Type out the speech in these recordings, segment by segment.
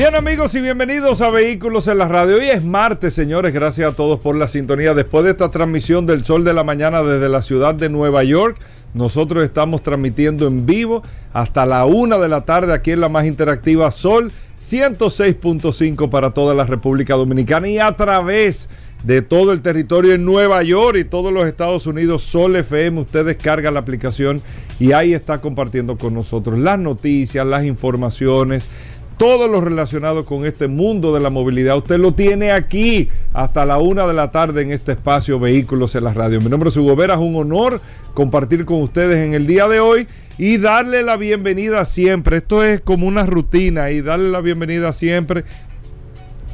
Bien amigos y bienvenidos a Vehículos en la Radio. Hoy es martes, señores. Gracias a todos por la sintonía. Después de esta transmisión del Sol de la Mañana desde la ciudad de Nueva York, nosotros estamos transmitiendo en vivo hasta la una de la tarde aquí en la más interactiva Sol 106.5 para toda la República Dominicana y a través de todo el territorio en Nueva York y todos los Estados Unidos, Sol FM, usted descarga la aplicación y ahí está compartiendo con nosotros las noticias, las informaciones, todo lo relacionado con este mundo de la movilidad. Usted lo tiene aquí hasta la una de la tarde en este espacio Vehículos en la Radio. Mi nombre es Hugo Vera, es un honor compartir con ustedes en el día de hoy y darle la bienvenida siempre. Esto es como una rutina y darle la bienvenida siempre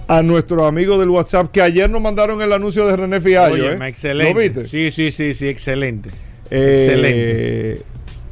a nuestros amigos del WhatsApp que ayer nos mandaron el anuncio de René Fiallo. Oye, ¿eh? excelente. ¿Lo viste? Sí, sí, sí, sí, excelente. Eh, excelente.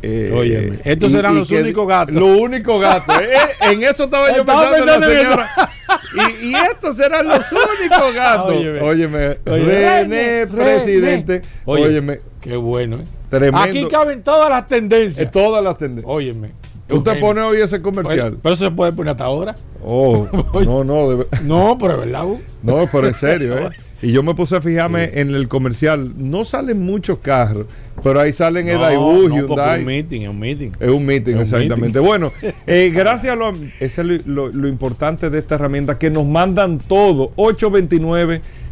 eh, Óyeme, estos y- serán y los únicos gatos. Los únicos gatos. Eh, en eso estaba yo Estaba pensando, en la señora. Y, y estos serán los únicos gatos. Óyeme. Óyeme, Oye, René, René, presidente. Oye, Óyeme, Qué bueno, ¿eh? tremendo. Aquí caben todas las tendencias. Eh, todas las tendencias. Óyeme. Usted Eugenio. pone hoy ese comercial. Pero eso se puede poner hasta ahora. Oh, no, no, de No, pero es verdad. Hugo. no, pero en serio, ¿eh? Y yo me puse a fijarme en el comercial. No salen muchos carros, pero ahí salen el Daewoo, no, porque Hyundai. es un meeting, es un meeting. Es un meeting, Es un exactamente. Bueno, eh, gracias a lo, ese es lo, lo- lo importante de esta herramienta, que nos mandan todo.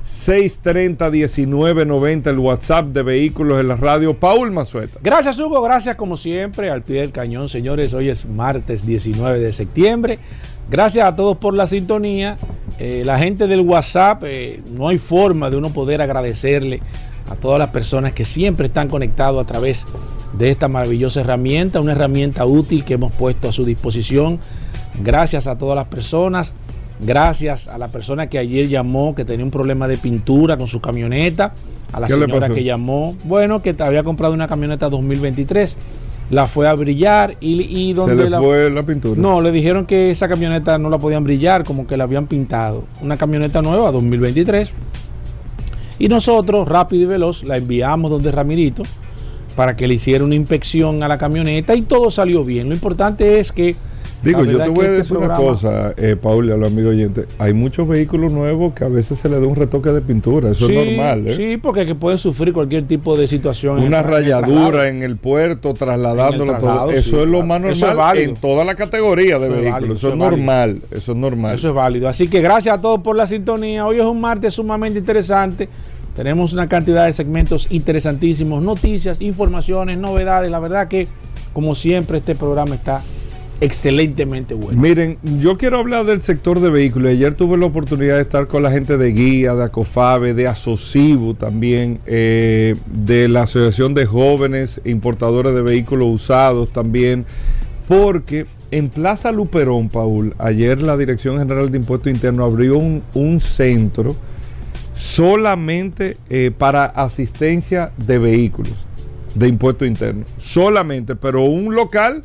829-630-1990, el WhatsApp de vehículos en la radio. Paul Mazueta. Gracias, Hugo. Gracias, como siempre, al pie del cañón, señores. Hoy es martes 19 de septiembre. Gracias a todos por la sintonía. Eh, la gente del WhatsApp, eh, no hay forma de uno poder agradecerle a todas las personas que siempre están conectados a través de esta maravillosa herramienta, una herramienta útil que hemos puesto a su disposición. Gracias a todas las personas. Gracias a la persona que ayer llamó, que tenía un problema de pintura con su camioneta. A la ¿Qué le señora que llamó, bueno, que había comprado una camioneta 2023. La fue a brillar y, y Se donde le la- fue la pintura. no, le dijeron que esa camioneta no la podían brillar, como que la habían pintado. Una camioneta nueva, 2023. Y nosotros, rápido y veloz, la enviamos donde Ramirito para que le hiciera una inspección a la camioneta y todo salió bien. Lo importante es que... Digo, yo te es voy a que decir este una cosa, eh, Paul, y a los amigos oyentes. Hay muchos vehículos nuevos que a veces se le da un retoque de pintura. Eso Sí, es normal, ¿eh? Sí, porque que pueden sufrir cualquier tipo de situación. Una en el rayadura en el puerto, trasladándolo todo. Eso sí, es lo más es normal válido. en toda la categoría de Eso es vehículos. válido, eso es es válido. normal. Eso es normal. Eso es válido. Así que gracias a todos por la sintonía. Hoy es un martes sumamente interesante. Tenemos una cantidad de segmentos interesantísimos, noticias, informaciones, novedades. La verdad que, como siempre, este programa está excelentemente bueno. Miren, yo quiero hablar del sector de vehículos. Ayer tuve la oportunidad de estar con la gente de Guía, de Acofabe, de Asocibu también, eh, de la Asociación de Jóvenes Importadores de Vehículos Usados también, porque en Plaza Luperón, Paul, ayer la Dirección General de Impuestos Internos abrió un, centro solamente eh, para asistencia de vehículos de impuestos internos. Solamente, pero un local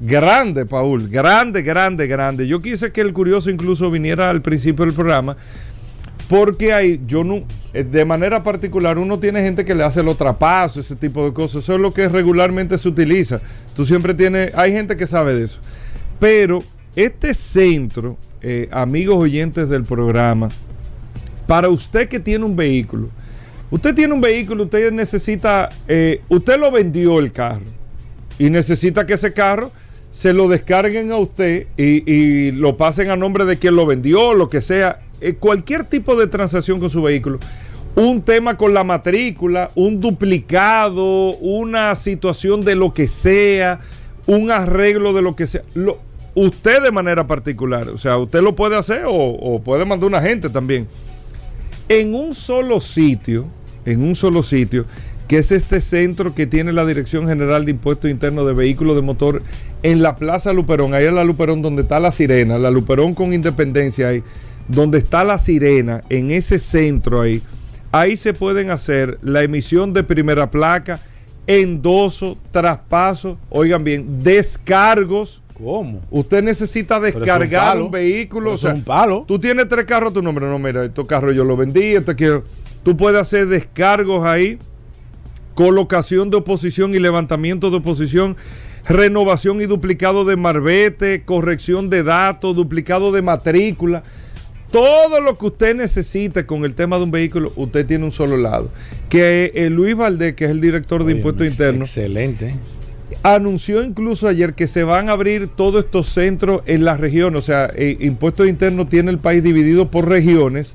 grande, Paul, grande, grande, grande. Yo quise que el curioso incluso viniera al principio del programa, porque hay, yo no, eh, de manera particular, uno tiene gente que le hace los trapazos, ese tipo de cosas. Eso es lo que regularmente se utiliza. Tú siempre tienes, hay gente que sabe de eso. Pero este centro, eh, amigos oyentes del programa, para usted que tiene un vehículo, usted tiene un vehículo, usted necesita, eh, usted lo vendió el carro y necesita que ese carro se lo descarguen a usted y, lo pasen a nombre de quien lo vendió, lo que sea, Eh, cualquier tipo de transacción con su vehículo. Un tema con la matrícula, un duplicado, una situación de lo que sea, un arreglo de lo que sea. Lo- usted de manera particular, o sea, usted lo puede hacer o, o puede mandar un agente también en un solo sitio, en un solo sitio, que es este centro que tiene la Dirección General de Impuestos Internos de Vehículos de Motor en la Plaza Luperón, ahí en la Luperón donde está la Sirena, la Luperón con Independencia ahí, donde está la Sirena, en ese centro ahí, ahí se pueden hacer la emisión de primera placa, endoso, traspaso, oigan bien, descargos. ¿Cómo? Usted necesita descargar un, vehículo. O sea, un palo. Tú tienes tres carros, tu nombre. No, mira, estos carros yo los vendí, este quiero. Tú puedes hacer descargos ahí, colocación de oposición y levantamiento de oposición, renovación y duplicado de marbete, corrección de datos, duplicado de matrícula. Todo lo que usted necesite con el tema de un vehículo, usted tiene un solo lado. Que eh, Luis Valdés, que es el director de Impuestos Internos. Excelente. Anunció incluso ayer que se van a abrir todos estos centros en la región. O sea, eh, Impuestos Internos tiene el país dividido por regiones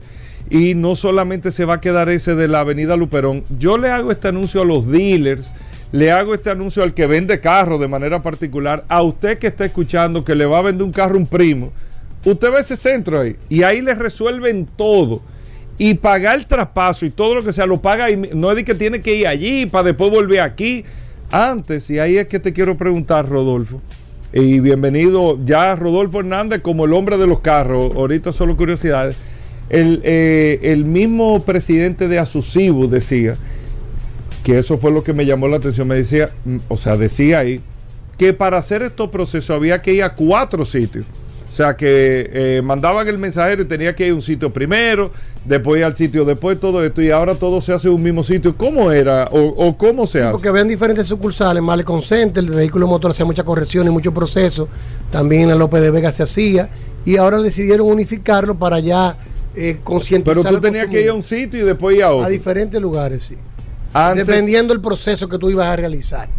y no solamente se va a quedar ese de la Avenida Luperón. Yo le hago este anuncio a los dealers, le hago este anuncio al que vende carro de manera particular, a usted que está escuchando que le va a vender un carro un primo Usted ve ese centro ahí y ahí les resuelven todo. Y pagar el traspaso y todo lo que sea, lo paga ahí. No es de que tiene que ir allí para después volver aquí. Antes, y ahí es que te quiero preguntar, Rodolfo. Y bienvenido ya Rodolfo Hernández como el hombre de los carros. Ahorita solo curiosidades. El, eh, el mismo presidente de Asusibu decía que eso fue lo que me llamó la atención. Me decía, mm, o sea, decía ahí que para hacer estos procesos había que ir a cuatro sitios. O sea que eh, mandaban el mensajero y tenía que ir a un sitio primero, después al sitio después, todo esto, y ahora todo se hace en un mismo sitio. ¿Cómo era o, cómo se hace? Porque habían diferentes sucursales, Malecon Center, el vehículo motor hacía muchas correcciones, muchos procesos, también en López de Vega se hacía, y ahora decidieron unificarlo para ya eh, concientizar. Pero tú tenías que ir a un sitio y después ir a otro. A diferentes lugares, sí. dependiendo del proceso que tú ibas a realizar.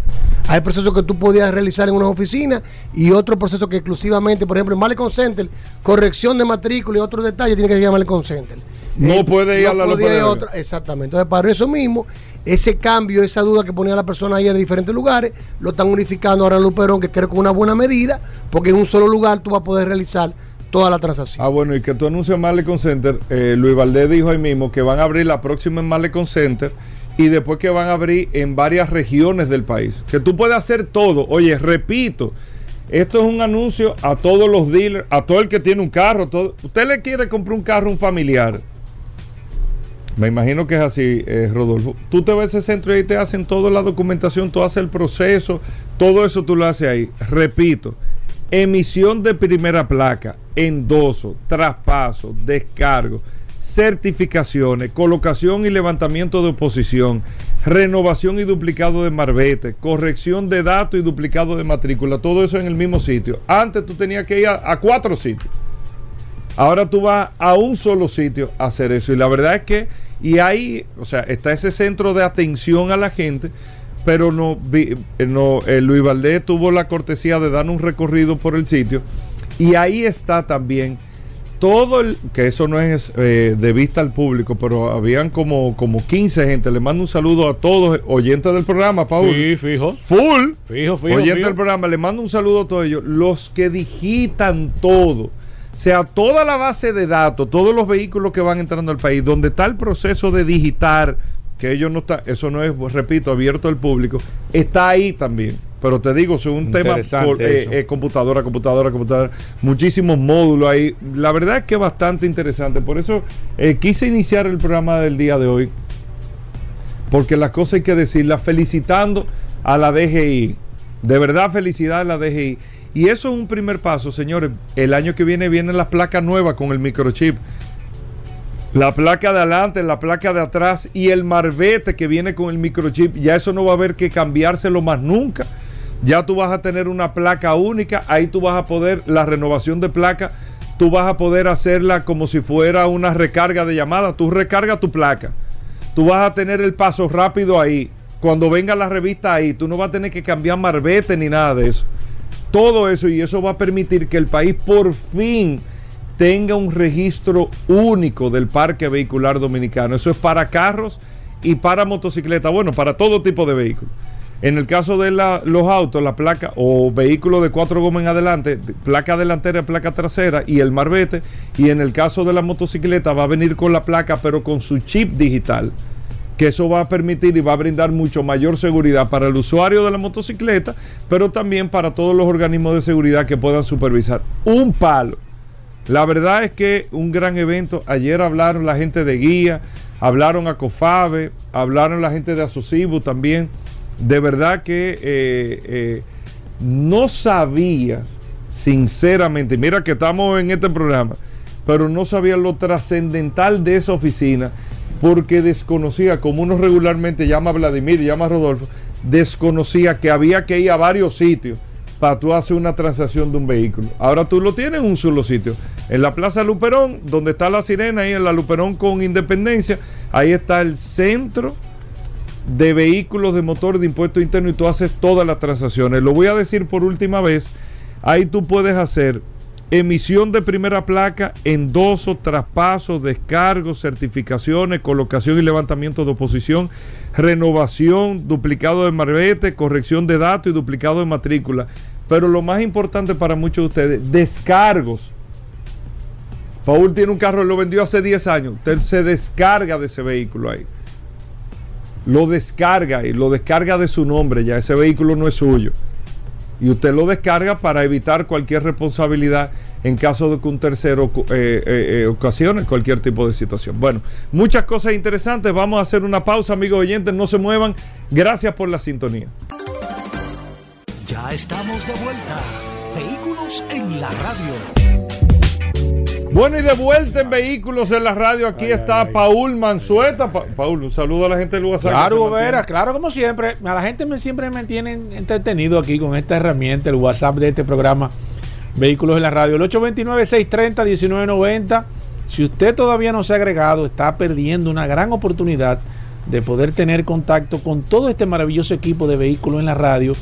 Hay procesos que tú podías realizar en una oficina y otro proceso que exclusivamente, por ejemplo, en Malecon Center, corrección de matrícula y otros detalles tiene que ir a Malecon Center. No eh, puede ir a la otra, Exactamente. Entonces, para eso mismo, ese cambio, esa duda que ponía la persona ayer en diferentes lugares, lo están unificando ahora en Luperón, que creo que es una buena medida, porque en un solo lugar tú vas a poder realizar toda la transacción. Ah, bueno, y que tú anuncias Malecon Center, eh, Luis Valdés dijo ahí mismo que van a abrir la próxima en Malecon Center y después que van a abrir en varias regiones del país. Que tú puedes hacer todo. Oye, repito, esto es un anuncio a todos los dealers, a todo el que tiene un carro. Todo, usted le quiere comprar un carro a un familiar. Me imagino que es así, eh, Rodolfo. Tú te ves ese centro y ahí te hacen toda la documentación, tú haces el proceso, todo eso tú lo haces ahí. Repito, emisión de primera placa, endoso, traspaso, descargo certificaciones, colocación y levantamiento de oposición, renovación y duplicado de marbete, corrección de datos y duplicado de matrícula, todo eso en el mismo sitio. Antes tú tenías que ir a, cuatro sitios. Ahora tú vas a un solo sitio a hacer eso. Y la verdad es que, y ahí, o sea, está ese centro de atención a la gente, pero no, eh, no eh, Luis Valdés tuvo la cortesía de dar un recorrido por el sitio. Y ahí está también todo el, que eso no es eh, de vista al público, pero habían como, como 15 gente. Le mando un saludo a todos, oyentes del programa, Paul. Sí, fijo. Full. Fijo, fijo. Oyentes del programa, le mando un saludo a todos ellos. Los que digitan todo. sea, toda la base de datos, todos los vehículos que van entrando al país, donde está el proceso de digitar, que ellos no está, eso no es, repito, abierto al público, está ahí también. Pero te digo, es un tema por eh, eh, computadora, computadora, computadora, muchísimos módulos ahí. La verdad es que es bastante interesante. Por eso eh, quise iniciar el programa del día de hoy. Porque las cosas hay que decirlas felicitando a la DGI. De verdad, felicidad a la DGI. Y eso es un primer paso, señores. El año que viene vienen las placas nuevas con el microchip. La placa de adelante, la placa de atrás y el marbete que viene con el microchip. Ya eso no va a haber que cambiárselo más nunca ya tú vas a tener una placa única, ahí tú vas a poder, la renovación de placa, tú vas a poder hacerla como si fuera una recarga de llamada, tú recargas tu placa, tú vas a tener el paso rápido ahí, cuando venga la revista ahí, tú no vas a tener que cambiar marbete ni nada de eso. Todo eso y eso va a permitir que el país por fin tenga un registro único del parque vehicular dominicano. Eso es para carros y para motocicletas, bueno, para todo tipo de vehículos. En el caso de los autos, la placa o vehículo de cuatro gomas en adelante, placa delantera placa trasera y el marbete. Y en el caso de la motocicleta va a venir con la placa pero con su chip digital. Que eso va a permitir y va a brindar mucho mayor seguridad para el usuario de la motocicleta, pero también para todos los organismos de seguridad que puedan supervisar. Un palo. La verdad es que un gran evento. Ayer hablaron la gente de guía, hablaron a COFABE, hablaron la gente de Asocibu también. De verdad que eh, eh, no sabía, sinceramente, mira que estamos en este programa, pero no sabía lo trascendental de esa oficina porque desconocía, como uno regularmente llama a Vladimir llama a Rodolfo, desconocía que había que ir a varios sitios para tú hacer una transacción de un vehículo. Ahora tú lo tienes en un solo sitio. En la Plaza Luperón, donde está la sirena, ahí en la Luperón con Independencia, ahí está el centro de vehículos de motor de impuesto interno y tú haces todas las transacciones. Lo voy a decir por última vez, ahí tú puedes hacer emisión de primera placa, endoso, traspaso, descargos, certificaciones, colocación y levantamiento de oposición, renovación, duplicado de marbete, corrección de datos y duplicado de matrícula. Pero lo más importante para muchos de ustedes, descargos. Paul tiene un carro, lo vendió hace 10 años. Usted se descarga de ese vehículo ahí. Lo descarga y lo descarga de su nombre, ya ese vehículo no es suyo. Y usted lo descarga para evitar cualquier responsabilidad en caso de que un tercero eh, eh, eh, ocasione cualquier tipo de situación. Bueno, muchas cosas interesantes. Vamos a hacer una pausa, amigos oyentes. No se muevan. Gracias por la sintonía. Ya estamos de vuelta. Vehículos en la radio. Bueno, y de vuelta en Vehículos en la radio, aquí está Paul Manzueta. Paul, un saludo a la gente del WhatsApp. Claro, Vera, claro, como siempre. A la gente me, siempre me tiene entretenido aquí con esta herramienta, el WhatsApp de este programa Vehículos en la radio. El 829-630-1990. Si usted todavía no se ha agregado, está perdiendo una gran oportunidad de poder tener contacto con todo este maravilloso equipo de vehículos en la radio.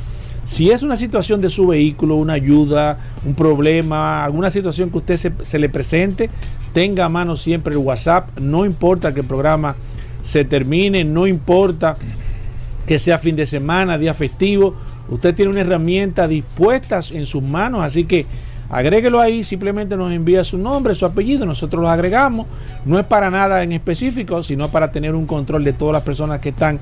Si es una situación de su vehículo, una ayuda, un problema, alguna situación que usted se, se, le presente, tenga a mano siempre el WhatsApp. No importa que el programa se termine, no importa que sea fin de semana, día festivo. Usted tiene una herramienta dispuesta en sus manos, así que agréguelo ahí, simplemente nos envía su nombre, su apellido, nosotros lo agregamos. No es para nada en específico, sino para tener un control de todas las personas que están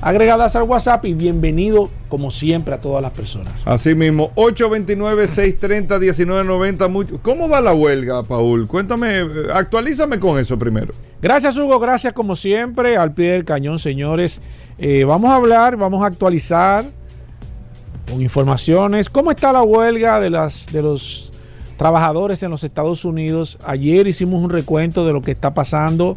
agregadas al WhatsApp y bienvenido como siempre a todas las personas. Así mismo, 829-630-1990. ¿Cómo va la huelga, Paul? Cuéntame, actualízame con eso primero. Gracias, Hugo. Gracias como siempre al pie del cañón, señores. Eh, vamos a hablar, vamos a actualizar con informaciones. ¿Cómo está la huelga de, las, de los trabajadores en los Estados Unidos? Ayer hicimos un recuento de lo que está pasando.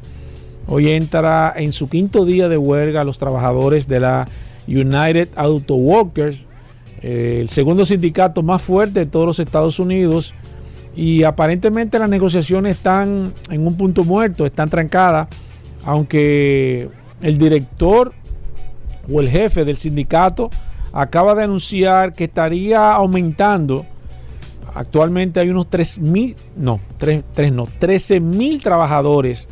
Hoy entra en su quinto día de huelga los trabajadores de la United Auto Workers, eh, el segundo sindicato más fuerte de todos los Estados Unidos. Y aparentemente las negociaciones están en un punto muerto, están trancadas, aunque el director o el jefe del sindicato acaba de anunciar que estaría aumentando. Actualmente hay unos 3 mil, no, 3, no, 13 mil trabajadores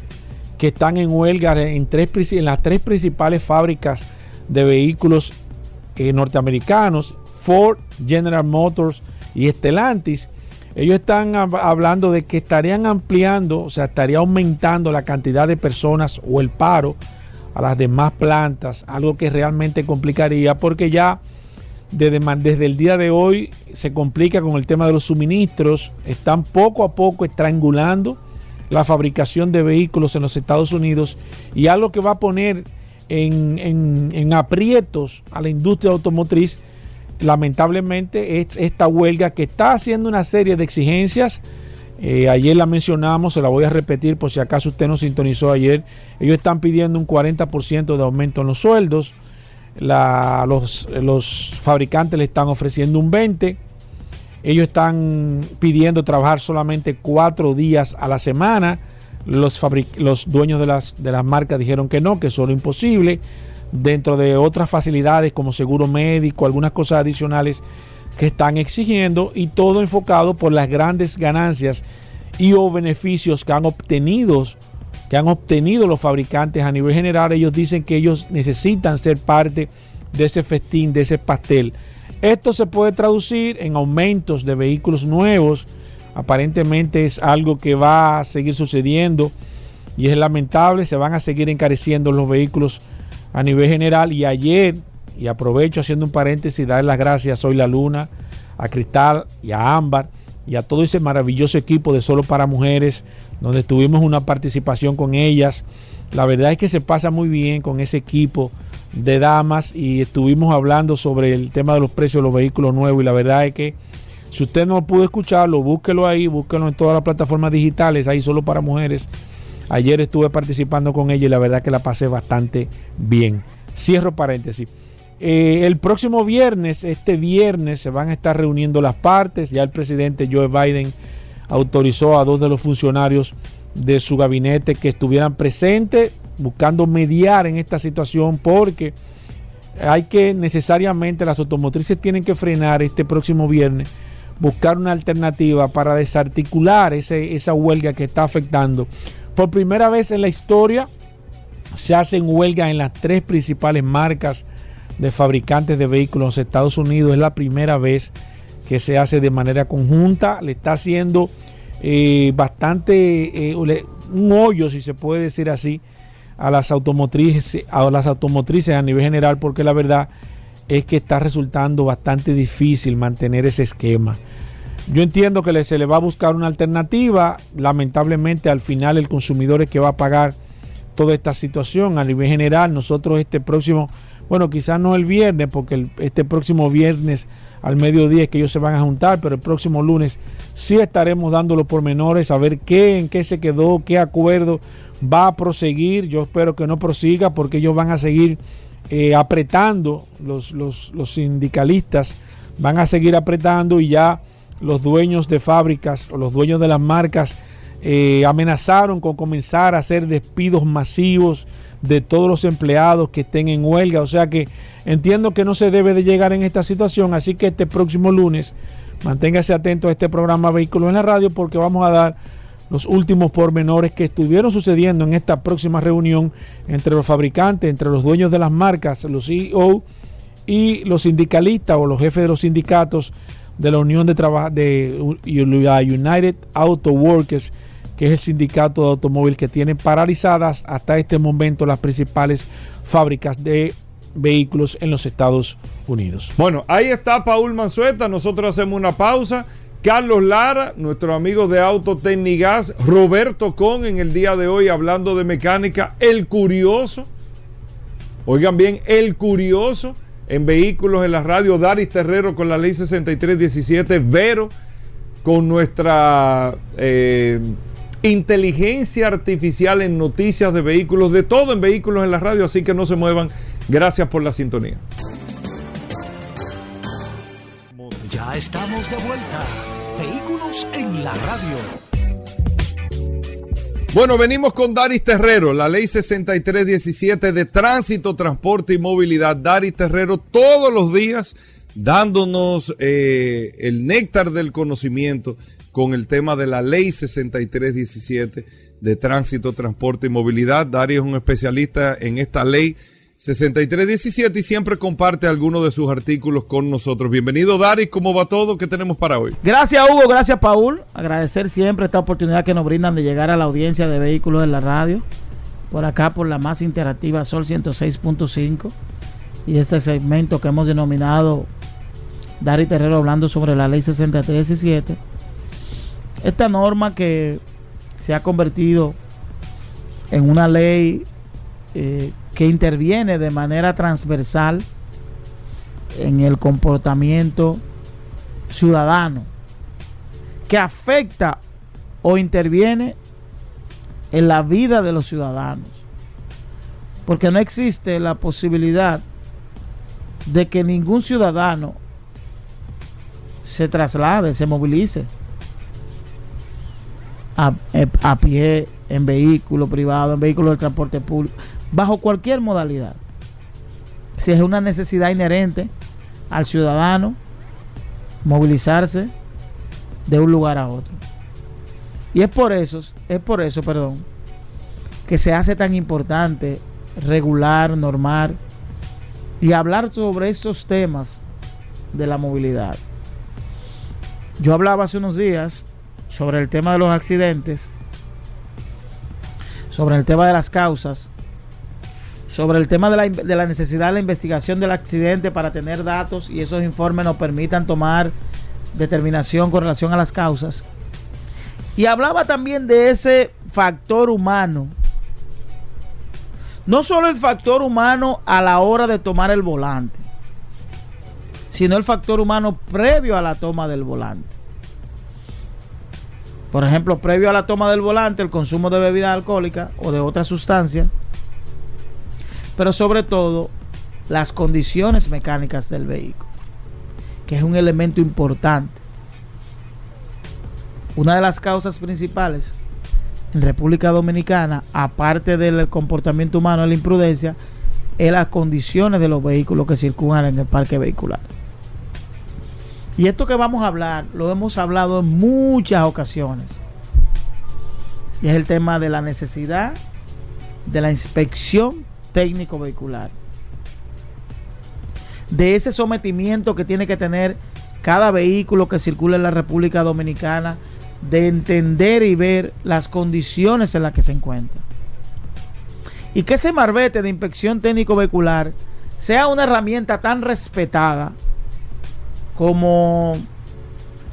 que están en huelga en, las tres principales fábricas de vehículos eh, norteamericanos, Ford, General Motors y Stellantis. Ellos están hablando de que estarían ampliando, o sea, estaría aumentando la cantidad de personas o el paro a las demás plantas, algo que realmente complicaría porque ya desde el día de hoy se complica con el tema de los suministros, están poco a poco estrangulando la fabricación de vehículos en los Estados Unidos y algo que va a poner en, en, aprietos a la industria automotriz, lamentablemente, es esta huelga que está haciendo una serie de exigencias eh, ayer la mencionamos, se la voy a repetir por si acaso usted no sintonizó ayer. Ellos están pidiendo un 40% de aumento en los sueldos. los, los, fabricantes le están ofreciendo un 20%. Ellos están pidiendo trabajar solamente cuatro días a la semana. Los, dueños de las, de las marcas dijeron que no, que eso es imposible. Dentro de otras facilidades como seguro médico, algunas cosas adicionales que están exigiendo y todo enfocado por las grandes ganancias y o beneficios que han obtenido que han obtenido los fabricantes a nivel general, ellos dicen que ellos necesitan ser parte de ese festín, de ese pastel. Esto se puede traducir en aumentos de vehículos nuevos. Aparentemente es algo que va a seguir sucediendo y es lamentable. Se van a seguir encareciendo los vehículos a nivel general. Y ayer y aprovecho haciendo un paréntesis, dar las gracias hoy la luna, a Cristal y a Ámbar y a todo ese maravilloso equipo de Solo para Mujeres, donde tuvimos una participación con ellas. La verdad es que se pasa muy bien con ese equipo de damas y estuvimos hablando sobre el tema de los precios de los vehículos nuevos y la verdad es que si usted no pudo escucharlo, búsquelo ahí, búsquelo en todas las plataformas digitales, ahí solo para mujeres. Ayer estuve participando con ella y la verdad que la pasé bastante bien. Cierro paréntesis. Eh, el próximo viernes, este viernes, se van a estar reuniendo las partes. Ya el presidente Joe Biden autorizó a dos de los funcionarios de su gabinete que estuvieran presentes buscando mediar en esta situación porque hay que necesariamente las automotrices tienen que frenar este próximo viernes, buscar una alternativa para desarticular ese, esa huelga que está afectando. Por primera vez en la historia se hacen huelgas en las tres principales marcas de fabricantes de vehículos en Estados Unidos. Es la primera vez que se hace de manera conjunta. Le está haciendo eh, bastante eh, un hoyo, si se puede decir así, a las automotrices, a las automotrices a nivel general, porque la verdad es que está resultando bastante difícil mantener ese esquema. Yo entiendo que se le va a buscar una alternativa. Lamentablemente, al final, el consumidor es que va a pagar toda esta situación. A nivel general, nosotros este próximo bueno, quizás no el viernes, porque este próximo viernes al mediodía es que ellos se van a juntar, pero el próximo lunes sí estaremos dando los pormenores, a ver qué, en qué se quedó, qué acuerdo va a proseguir. Yo espero que no prosiga porque ellos van a seguir eh, apretando, los, los, los sindicalistas van a seguir apretando y ya los dueños de fábricas o los dueños de las marcas eh, amenazaron con comenzar a hacer despidos masivos de todos los empleados que estén en huelga. O sea que entiendo que no se debe de llegar en esta situación. Así que este próximo lunes manténgase atento a este programa Vehículos en la Radio porque vamos a dar los últimos pormenores que estuvieron sucediendo en esta próxima reunión entre los fabricantes, entre los dueños de las marcas, los CEO y los sindicalistas o los jefes de los sindicatos de la Unión de Trabajo de United Auto Workers que es el sindicato de automóvil que tiene paralizadas hasta este momento las principales fábricas de vehículos en los Estados Unidos. Bueno, ahí está Paul Manzueta, nosotros hacemos una pausa. Carlos Lara, nuestro amigo de Autotecnigas, Roberto Con en el día de hoy hablando de mecánica, el curioso, oigan bien, el curioso en vehículos en la radio, Daris Terrero con la ley 6317, Vero con nuestra eh, inteligencia artificial en noticias de vehículos, de todo en vehículos en la radio, así que no se muevan. Gracias por la sintonía. Ya estamos de vuelta. Vehículos en la radio. Bueno, venimos con Daris Terrero, la ley 6317 de tránsito, transporte y movilidad. Daris Terrero todos los días dándonos eh, el néctar del conocimiento con el tema de la ley 6317 de tránsito, transporte y movilidad. Darío es un especialista en esta ley 6317 y siempre comparte algunos de sus artículos con nosotros. Bienvenido, Daris. ¿Cómo va todo? ¿Qué tenemos para hoy? Gracias, Hugo. Gracias, Paul. Agradecer siempre esta oportunidad que nos brindan de llegar a la audiencia de vehículos en la radio. Por acá, por la más interactiva Sol 106.5. Y este segmento que hemos denominado Dari Terrero hablando sobre la ley 6317 esta norma que se ha convertido en una ley eh, que interviene de manera transversal en el comportamiento ciudadano, que afecta o interviene en la vida de los ciudadanos, porque no existe la posibilidad de que ningún ciudadano se traslade, se movilice eh, a, pie, en vehículo privado, en vehículo de transporte público, bajo cualquier modalidad. Si es una necesidad inherente al ciudadano movilizarse de un lugar a otro. Y es por eso, es por eso, perdón, que se hace tan importante regular, normar y hablar sobre esos temas de la movilidad. Yo hablaba hace unos días sobre el tema de los accidentes, sobre el tema de las causas, sobre el tema de la, de la, necesidad de la investigación del accidente para tener datos y esos informes nos permitan tomar determinación con relación a las causas. Y hablaba también de ese factor humano. No solo el factor humano a la hora de tomar el volante, sino el factor humano previo a la toma del volante. Por ejemplo, previo a la toma del volante, el consumo de bebida alcohólica o de otra sustancia. Pero sobre todo, las condiciones mecánicas del vehículo, que es un elemento importante. Una de las causas principales en República Dominicana, aparte del comportamiento humano, la imprudencia, es las condiciones de los vehículos que circulan en el parque vehicular. Y esto que vamos a hablar, lo hemos hablado en muchas ocasiones. Y es el tema de la necesidad de la inspección técnico vehicular. De ese sometimiento que tiene que tener cada vehículo que circula en la República Dominicana, de entender y ver las condiciones en las que se encuentra. Y que ese marbete de inspección técnico vehicular sea una herramienta tan respetada como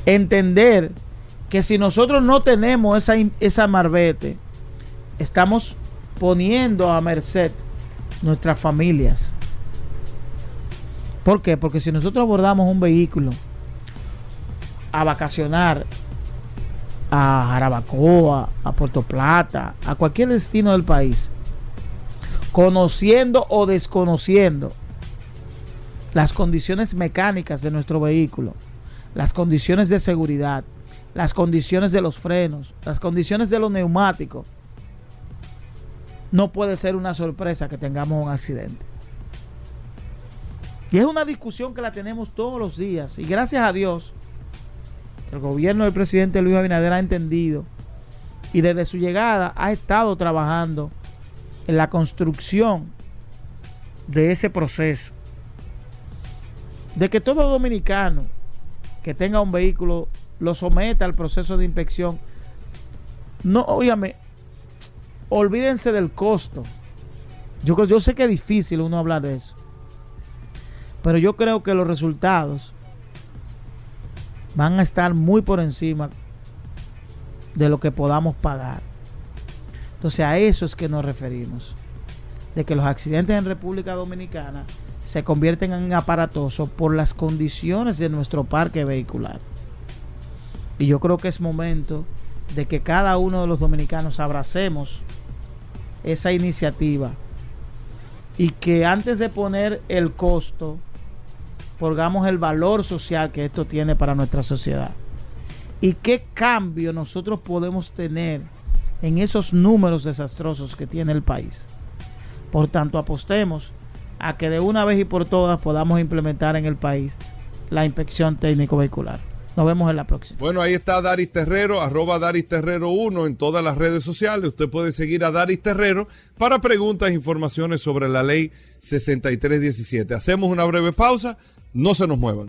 entender que si nosotros no tenemos esa, esa marbete, estamos poniendo a merced nuestras familias. ¿Por qué? Porque si nosotros abordamos un vehículo a vacacionar a Jarabacoa, a Puerto Plata, a cualquier destino del país, conociendo o desconociendo las condiciones mecánicas de nuestro vehículo, las condiciones de seguridad, las condiciones de los frenos, las condiciones de los neumáticos, no puede ser una sorpresa que tengamos un accidente. Y es una discusión que la tenemos todos los días. Y gracias a Dios, el gobierno del presidente Luis Abinader ha entendido y desde su llegada ha estado trabajando en la construcción de ese proceso de que todo dominicano que tenga un vehículo lo someta al proceso de inspección. No, óyame, olvídense del costo. Yo, yo sé que es difícil uno hablar de eso. Pero yo creo que los resultados van a estar muy por encima de lo que podamos pagar. Entonces a eso es que nos referimos. De que los accidentes en República Dominicana se convierten en aparatosos por las condiciones de nuestro parque vehicular. Y yo creo que es momento de que cada uno de los dominicanos abracemos esa iniciativa y que antes de poner el costo, pongamos el valor social que esto tiene para nuestra sociedad. Y qué cambio nosotros podemos tener en esos números desastrosos que tiene el país. Por tanto, apostemos a que de una vez y por todas podamos implementar en el país la inspección técnico vehicular. Nos vemos en la próxima. Bueno, ahí está Daris Terrero, arroba Daris Terrero 1 en todas las redes sociales. Usted puede seguir a Daris Terrero para preguntas e informaciones sobre la ley 6317. Hacemos una breve pausa, no se nos muevan.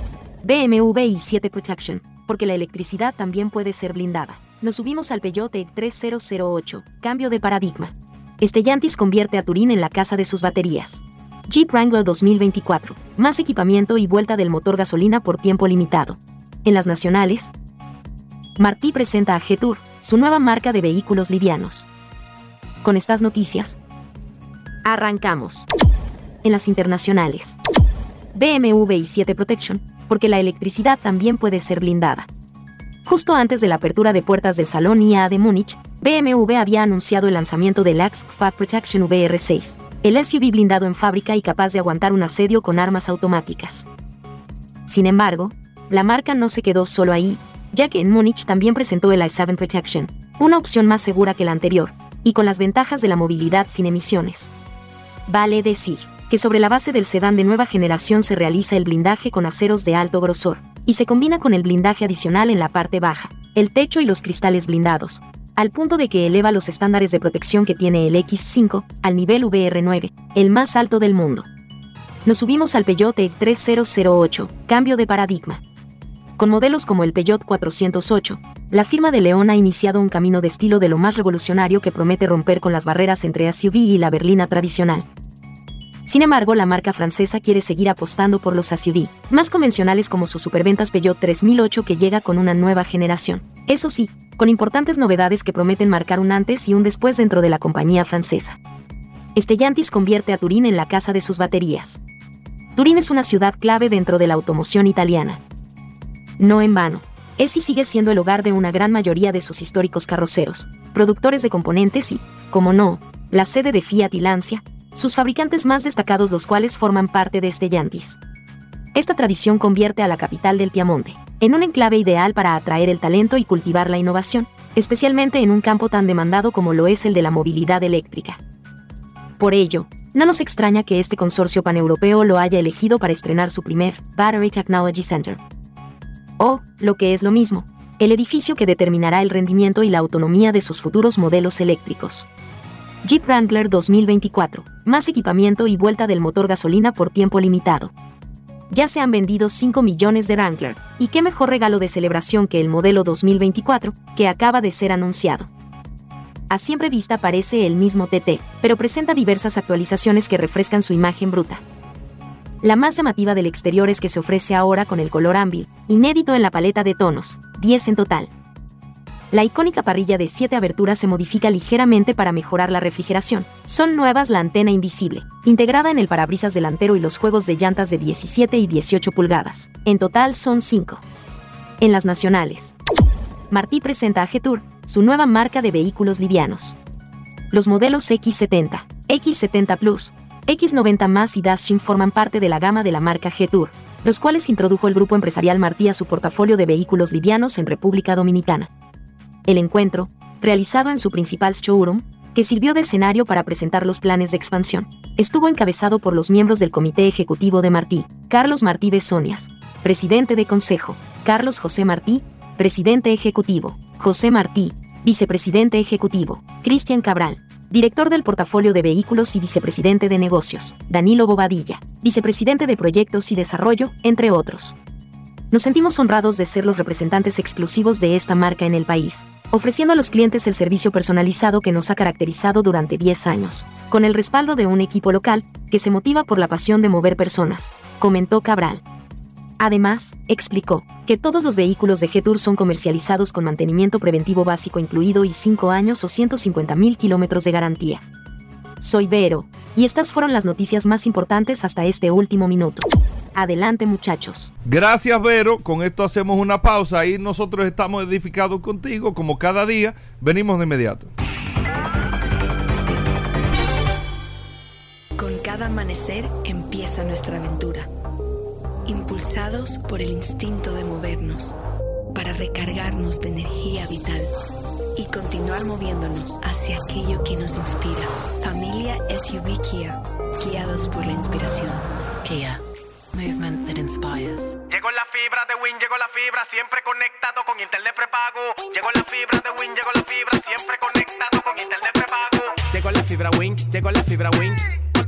BMW i7 Protection, porque la electricidad también puede ser blindada. Nos subimos al Peyote 3008, cambio de paradigma. Estellantis convierte a Turín en la casa de sus baterías. Jeep Wrangler 2024, más equipamiento y vuelta del motor gasolina por tiempo limitado. En las nacionales, Martí presenta a G-Tour, su nueva marca de vehículos livianos. Con estas noticias, arrancamos. En las internacionales, BMW i7 Protection, porque la electricidad también puede ser blindada. Justo antes de la apertura de puertas del Salón IA de Múnich, BMW había anunciado el lanzamiento del Axe Fab Protection VR6, el SUV blindado en fábrica y capaz de aguantar un asedio con armas automáticas. Sin embargo, la marca no se quedó solo ahí, ya que en Múnich también presentó el i7 Protection, una opción más segura que la anterior, y con las ventajas de la movilidad sin emisiones. Vale decir, que sobre la base del sedán de nueva generación se realiza el blindaje con aceros de alto grosor, y se combina con el blindaje adicional en la parte baja, el techo y los cristales blindados, al punto de que eleva los estándares de protección que tiene el X5 al nivel VR9, el más alto del mundo. Nos subimos al Peugeot E3008, cambio de paradigma. Con modelos como el Peugeot 408, la firma de León ha iniciado un camino de estilo de lo más revolucionario que promete romper con las barreras entre SUV y la berlina tradicional. Sin embargo, la marca francesa quiere seguir apostando por los SUV, más convencionales como sus superventas Peugeot 3008 que llega con una nueva generación. Eso sí, con importantes novedades que prometen marcar un antes y un después dentro de la compañía francesa. Stellantis convierte a Turín en la casa de sus baterías. Turín es una ciudad clave dentro de la automoción italiana. No en vano, ESI sigue siendo el hogar de una gran mayoría de sus históricos carroceros, productores de componentes y, como no, la sede de Fiat y Lancia, sus fabricantes más destacados los cuales forman parte de Stellantis. Esta tradición convierte a la capital del Piamonte en un enclave ideal para atraer el talento y cultivar la innovación, especialmente en un campo tan demandado como lo es el de la movilidad eléctrica. Por ello, no nos extraña que este consorcio paneuropeo lo haya elegido para estrenar su primer Battery Technology Center. O, lo que es lo mismo, el edificio que determinará el rendimiento y la autonomía de sus futuros modelos eléctricos. Jeep Wrangler 2024, más equipamiento y vuelta del motor gasolina por tiempo limitado. Ya se han vendido 5 millones de Wrangler, y qué mejor regalo de celebración que el modelo 2024, que acaba de ser anunciado. A siempre vista parece el mismo TT, pero presenta diversas actualizaciones que refrescan su imagen bruta. La más llamativa del exterior es que se ofrece ahora con el color ámbil, inédito en la paleta de tonos, 10 en total, la icónica parrilla de 7 aberturas se modifica ligeramente para mejorar la refrigeración. Son nuevas la antena invisible, integrada en el parabrisas delantero y los juegos de llantas de 17 y 18 pulgadas. En total son 5. En las nacionales. Martí presenta a G-Tour, su nueva marca de vehículos livianos. Los modelos X70, X70 Plus, X90 más y Dashing forman parte de la gama de la marca G-Tour, los cuales introdujo el grupo empresarial Martí a su portafolio de vehículos livianos en República Dominicana. El encuentro, realizado en su principal showroom, que sirvió de escenario para presentar los planes de expansión, estuvo encabezado por los miembros del Comité Ejecutivo de Martí, Carlos Martí Besonias, presidente de Consejo, Carlos José Martí, presidente ejecutivo, José Martí, vicepresidente ejecutivo, Cristian Cabral, director del portafolio de vehículos y vicepresidente de negocios, Danilo Bobadilla, vicepresidente de proyectos y desarrollo, entre otros. Nos sentimos honrados de ser los representantes exclusivos de esta marca en el país, ofreciendo a los clientes el servicio personalizado que nos ha caracterizado durante 10 años, con el respaldo de un equipo local que se motiva por la pasión de mover personas, comentó Cabral. Además, explicó que todos los vehículos de G-Tour son comercializados con mantenimiento preventivo básico incluido y 5 años o 150 mil kilómetros de garantía. Soy Vero, y estas fueron las noticias más importantes hasta este último minuto. Adelante muchachos. Gracias Vero, con esto hacemos una pausa y nosotros estamos edificados contigo como cada día, venimos de inmediato. Con cada amanecer empieza nuestra aventura, impulsados por el instinto de movernos, para recargarnos de energía vital y continuar moviéndonos hacia aquello que nos inspira. Familia SUV Kia, guiados por la inspiración. Kia Movement that inspires. Llegó la fibra de Win, llegó la fibra, siempre conectado con internet prepago. Llegó la fibra de Win, llegó la fibra, siempre conectado con internet prepago. Llegó la fibra Win, llegó la fibra Win.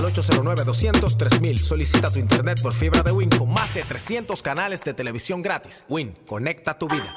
al 809-200-3000. Solicita tu internet por fibra de Win con más de 300 canales de televisión gratis. Win, conecta tu vida.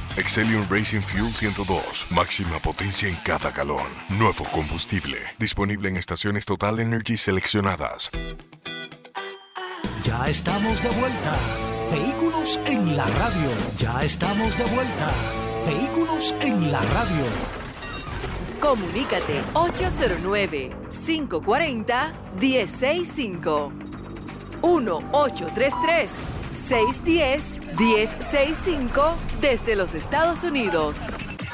Excelium Racing Fuel 102. Máxima potencia en cada galón. Nuevo combustible. Disponible en estaciones Total Energy seleccionadas. Ya estamos de vuelta. Vehículos en la radio. Ya estamos de vuelta. Vehículos en la radio. Comunícate 809-540-1065. 1-833-610-1065 desde los Estados Unidos.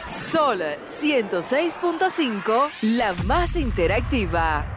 Sol 106.5, la más interactiva.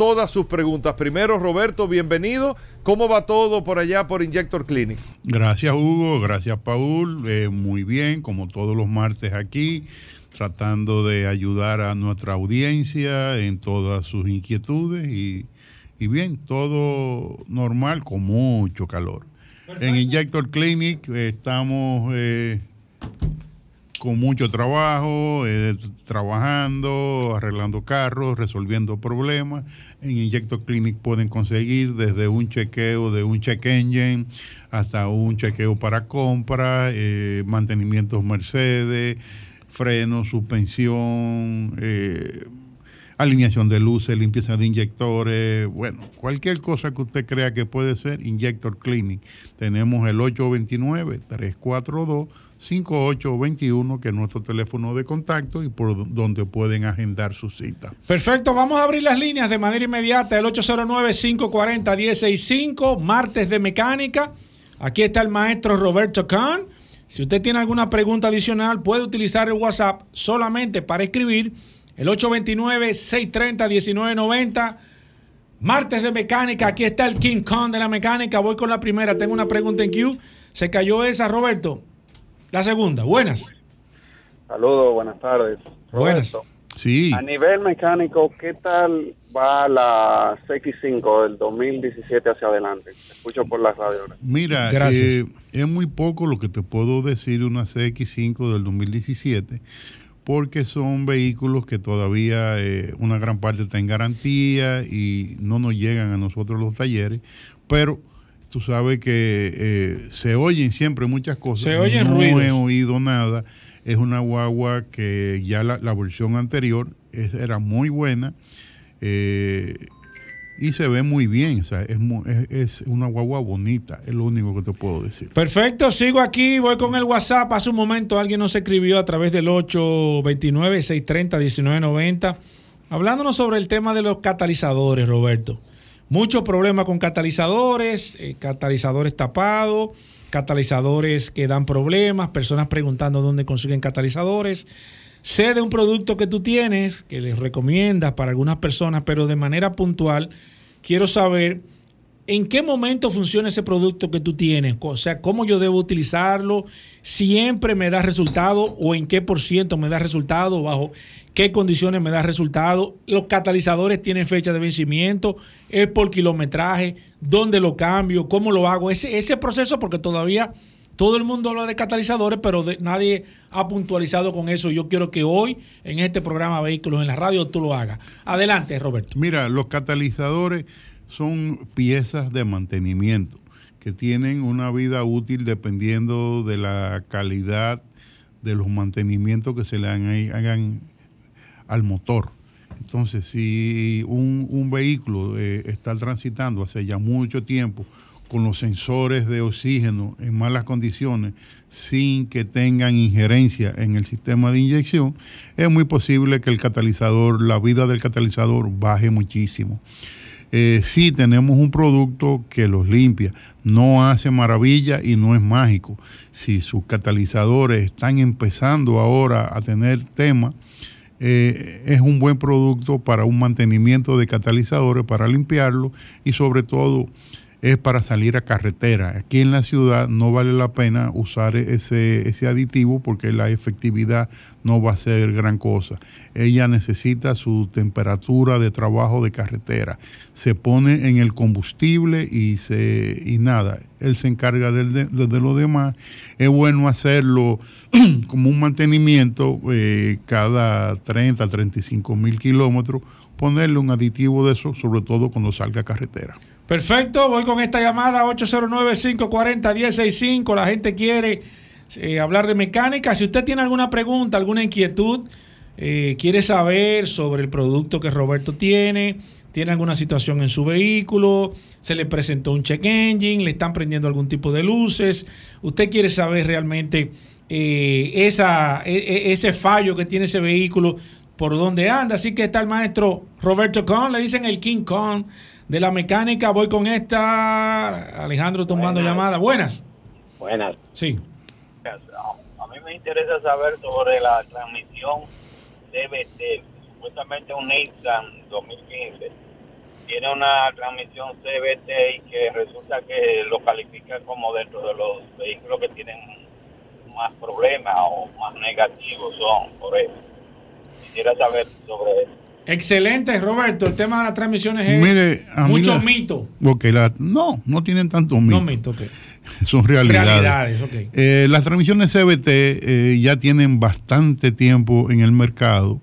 todas sus preguntas. Primero, Roberto, bienvenido. ¿Cómo va todo por allá por Injector Clinic? Gracias, Hugo. Gracias, Paul. Eh, muy bien, como todos los martes aquí, tratando de ayudar a nuestra audiencia en todas sus inquietudes y, y bien, todo normal con mucho calor. En Injector Clinic eh, estamos eh, con mucho trabajo, eh, trabajando, arreglando carros, resolviendo problemas. En Injector Clinic pueden conseguir desde un chequeo de un check engine hasta un chequeo para compra, eh, mantenimientos Mercedes, frenos, suspensión, eh, alineación de luces, limpieza de inyectores, bueno, cualquier cosa que usted crea que puede ser, Injector Clinic. Tenemos el 829-342-5821, que es nuestro teléfono de contacto y por donde pueden agendar su cita. Perfecto, vamos a abrir las líneas de manera inmediata, el 809-540-165, martes de mecánica. Aquí está el maestro Roberto Kahn. Si usted tiene alguna pregunta adicional, puede utilizar el WhatsApp solamente para escribir el 829-630-1990. Martes de mecánica. Aquí está el King Kong de la mecánica. Voy con la primera. Tengo una pregunta en Q. Se cayó esa, Roberto. La segunda. Buenas. Saludos, buenas tardes. Buenas. Sí. A nivel mecánico, ¿qué tal va la CX5 del 2017 hacia adelante? Escucho por las radio. Mira, Gracias. eh, es muy poco lo que te puedo decir de una CX5 del 2017 porque son vehículos que todavía eh, una gran parte está en garantía y no nos llegan a nosotros los talleres, pero tú sabes que eh, se oyen siempre muchas cosas. Se oyen no ruidos. he oído nada. Es una guagua que ya la, la versión anterior es- era muy buena eh, y se ve muy bien. O sea, es, mu- es- es una guagua bonita, es lo único que te puedo decir. Perfecto, sigo aquí, voy con el WhatsApp. Hace un momento alguien nos escribió a través del 829-630-1990, hablándonos sobre el tema de los catalizadores, Roberto. Muchos problemas con catalizadores, eh, catalizadores tapados, catalizadores que dan problemas, personas preguntando dónde consiguen catalizadores. Sé de un producto que tú tienes, que les recomiendas para algunas personas, pero de manera puntual, quiero saber ¿En qué momento funciona ese producto que tú tienes? O sea, ¿cómo yo debo utilizarlo? ¿Siempre me da resultado? ¿O en qué por ciento me da resultado? ¿Bajo qué condiciones me da resultado? ¿Los catalizadores tienen fecha de vencimiento? ¿Es por kilometraje? ¿Dónde lo cambio? ¿Cómo lo hago? Ese, ese proceso, porque todavía todo el mundo habla de catalizadores, pero nadie ha puntualizado con eso. Yo quiero que hoy, en este programa Vehículos en la Radio, tú lo hagas. Adelante, Roberto. Mira, los catalizadores son piezas de mantenimiento que tienen una vida útil dependiendo de la calidad de los mantenimientos que se le hagan, hagan al motor. Entonces, si un, vehículo eh, está transitando hace ya mucho tiempo con los sensores de oxígeno en malas condiciones, sin que tengan injerencia en el sistema de inyección, es muy posible que el catalizador, la vida del catalizador baje muchísimo. Eh, sí tenemos un producto que los limpia, no hace maravilla y no es mágico. Si sus catalizadores están empezando ahora a tener tema, eh, es un buen producto para un mantenimiento de catalizadores, para limpiarlo y sobre todo es para salir a carretera. Aquí en la ciudad no vale la pena usar ese, ese aditivo porque la efectividad no va a ser gran cosa. Ella necesita su temperatura de trabajo de carretera. Se pone en el combustible y, se, y nada, él se encarga de, lo demás. Es bueno hacerlo como un mantenimiento eh, cada 30, 35 mil kilómetros, ponerle un aditivo de eso, sobre todo cuando salga a carretera. Perfecto, voy con esta llamada 809-540-1065. La gente quiere eh, hablar de mecánica. Si usted tiene alguna pregunta, alguna inquietud, eh, quiere saber sobre el producto que Roberto tiene, tiene alguna situación en su vehículo, se le presentó un check engine, le están prendiendo algún tipo de luces, usted quiere saber realmente eh, esa, e, e, ese fallo que tiene ese vehículo, por dónde anda. Así que está el maestro Roberto Con, le dicen el King Kong de la mecánica. Voy con esta. Alejandro tomando Buenas. llamada. Buenas. Buenas. Sí. A mí me interesa saber sobre la transmisión CBT. Supuestamente un Nissan 2015 tiene una transmisión CBT y que resulta que lo califica como dentro de los vehículos que tienen más problemas o más negativos son por eso. Quisiera saber sobre eso. Excelente, Roberto. El tema de las transmisiones es Mire, muchos la- mitos. La- no, no tienen tantos mitos. No mitos, ok. Son realidades. Realidades, ok. Eh, las transmisiones CBT eh, ya tienen bastante tiempo en el mercado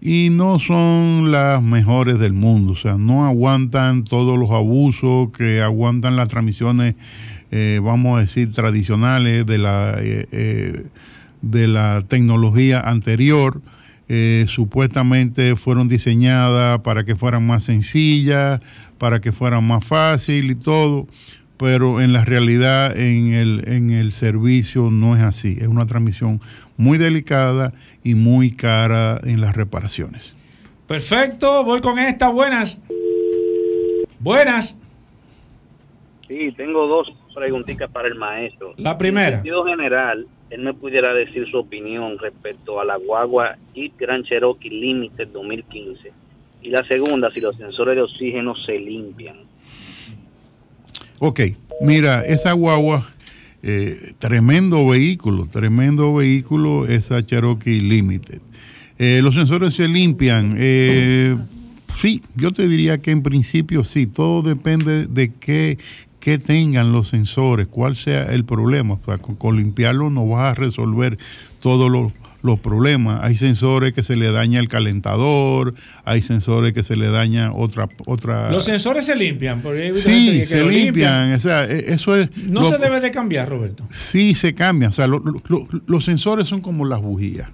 y no son las mejores del mundo. O sea, no aguantan todos los abusos que aguantan las transmisiones, eh, vamos a decir, tradicionales de la, eh, eh, de la tecnología anterior. Eh, supuestamente fueron diseñadas para que fueran más sencillas, para que fueran más fácil y todo, pero en la realidad en el, en el servicio no es así. Es una transmisión muy delicada y muy cara en las reparaciones. Perfecto, voy con esta. Buenas. Buenas. Sí, tengo dos preguntitas para el maestro. La primera. En sentido general, él me pudiera decir su opinión respecto a la guagua Jeep Grand Cherokee Limited 2015. Y la segunda, si los sensores de oxígeno se limpian. Ok, mira, esa guagua, eh, tremendo vehículo, tremendo vehículo, esa Cherokee Limited. Eh, los sensores se limpian. eh, sí, yo te diría que en principio sí, todo depende de qué, qué tengan los sensores, cuál sea el problema. O sea, con, con limpiarlo no vas a resolver todos los, los problemas. Hay sensores que se le daña el calentador, hay sensores que se le daña otra... otra Los sensores se limpian. porque Sí, que se limpian. O sea, e- eso es. No lo- se debe de cambiar, Roberto. Sí, se cambian. O sea, lo- lo- lo- los sensores son como las bujías.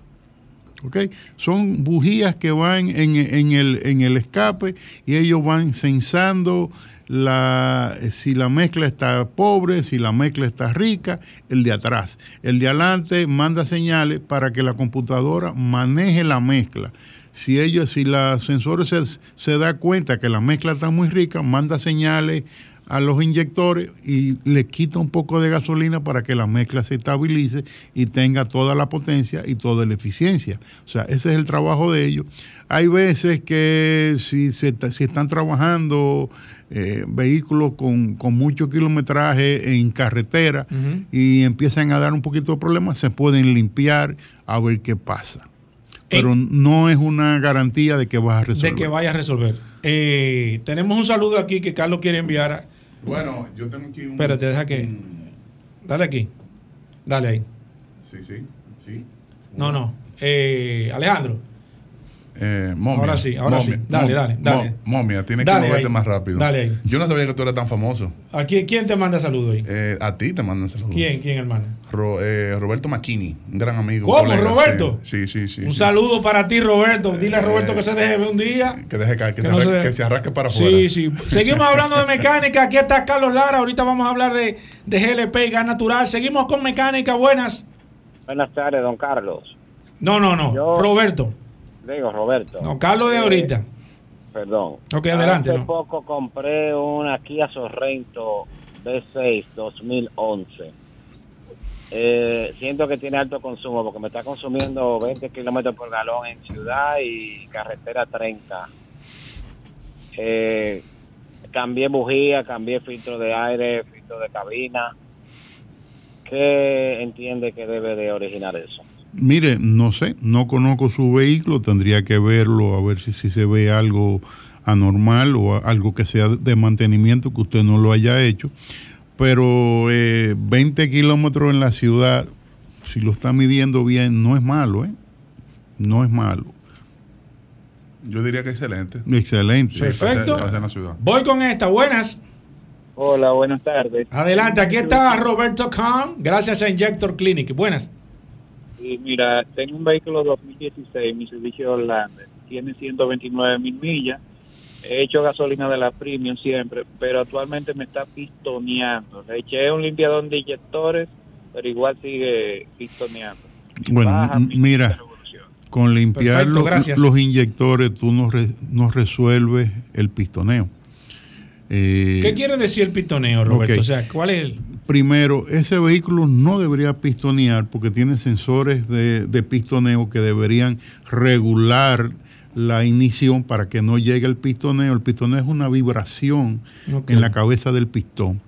¿Ok? Son bujías que van en, en el, en el escape y ellos van sensando la, si la mezcla está pobre, si la mezcla está rica, el de atrás. El de adelante manda señales para que la computadora maneje la mezcla. Si ellos, si la sensores se, se da cuenta que la mezcla está muy rica, manda señales a los inyectores y le quita un poco de gasolina para que la mezcla se estabilice y tenga toda la potencia y toda la eficiencia. O sea, ese es el trabajo de ellos. Hay veces que si, se si están trabajando eh, vehículos con, con mucho kilometraje en carretera y empiezan a dar un poquito de problemas, se pueden limpiar a ver qué pasa. Pero no es una garantía de que vas a resolver. De que vaya a resolver. Eh, tenemos un saludo aquí que Carlos quiere enviar. Bueno, yo tengo aquí un. Espérate, deja que. Dale aquí. Dale ahí. Sí, sí, sí. No, no. Eh, Alejandro. Eh, momia. Ahora sí, ahora sí. Dale, dale, dale. Mo- momia, tienes Dale que moverte ahí. más rápido. Dale ahí. Yo no sabía que tú eras tan famoso. ¿A quién, quién te manda saludos ahí? Eh, a ti te mandan saludos. ¿Quién, quién, hermano? Ro- eh, Roberto Macchini, un gran amigo. ¿Cómo, colega, Roberto? Sí, sí, sí. Un sí. saludo para ti, Roberto. Dile a Roberto que se deje ver un día. Que deje caer, que, Que se, no arra- se- que se arrasque para Sí, afuera. sí. Seguimos hablando de mecánica. Aquí está Carlos Lara. Ahorita vamos a hablar de, de GLP y gas natural. Seguimos con mecánica. Buenas. Buenas tardes, don Carlos. No, no, no. Yo- Roberto. Digo, Roberto. No, Carlos de Eh, ahorita. Perdón. Ok, adelante, Hace no. poco compré una Kia Sorrento V6 2011. Eh, siento que tiene alto consumo porque me está consumiendo 20 kilómetros por galón en ciudad y carretera 30. Eh, cambié bujía, cambié filtro de aire, filtro de cabina. ¿Qué entiende que debe de originar eso? Mire, no sé, no conozco su vehículo, tendría que verlo a ver si, si se ve algo anormal o algo que sea de mantenimiento que usted no lo haya hecho. Pero eh, 20 kilómetros en la ciudad, si lo está midiendo bien, no es malo, ¿eh? No es malo. Yo diría que excelente. Excelente. Perfecto. Voy con esta. Buenas. Hola, buenas tardes. Adelante, aquí está Roberto Kahn, gracias a Injector Clinic. Buenas. Y mira, tengo un vehículo 2016, Mitsubishi Orlando. Tiene 129 mil millas. He hecho gasolina de la Premium siempre, pero actualmente me está pistoneando. Le eché un limpiador de inyectores, pero igual sigue pistoneando. Bueno, Baja mira, con limpiar Perfecto, los, los inyectores tú no, re- no resuelves el pistoneo. Eh, ¿Qué quiere decir el pistoneo, Roberto? O sea, ¿cuál es el...? Primero, ese vehículo no debería pistonear porque tiene sensores de, de pistoneo que deberían regular la ignición para que no llegue el pistoneo. El pistoneo es una vibración en la cabeza del pistón.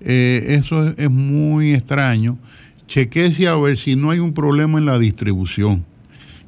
Eh, eso es, es muy extraño. Chequese a ver si no hay un problema en la distribución.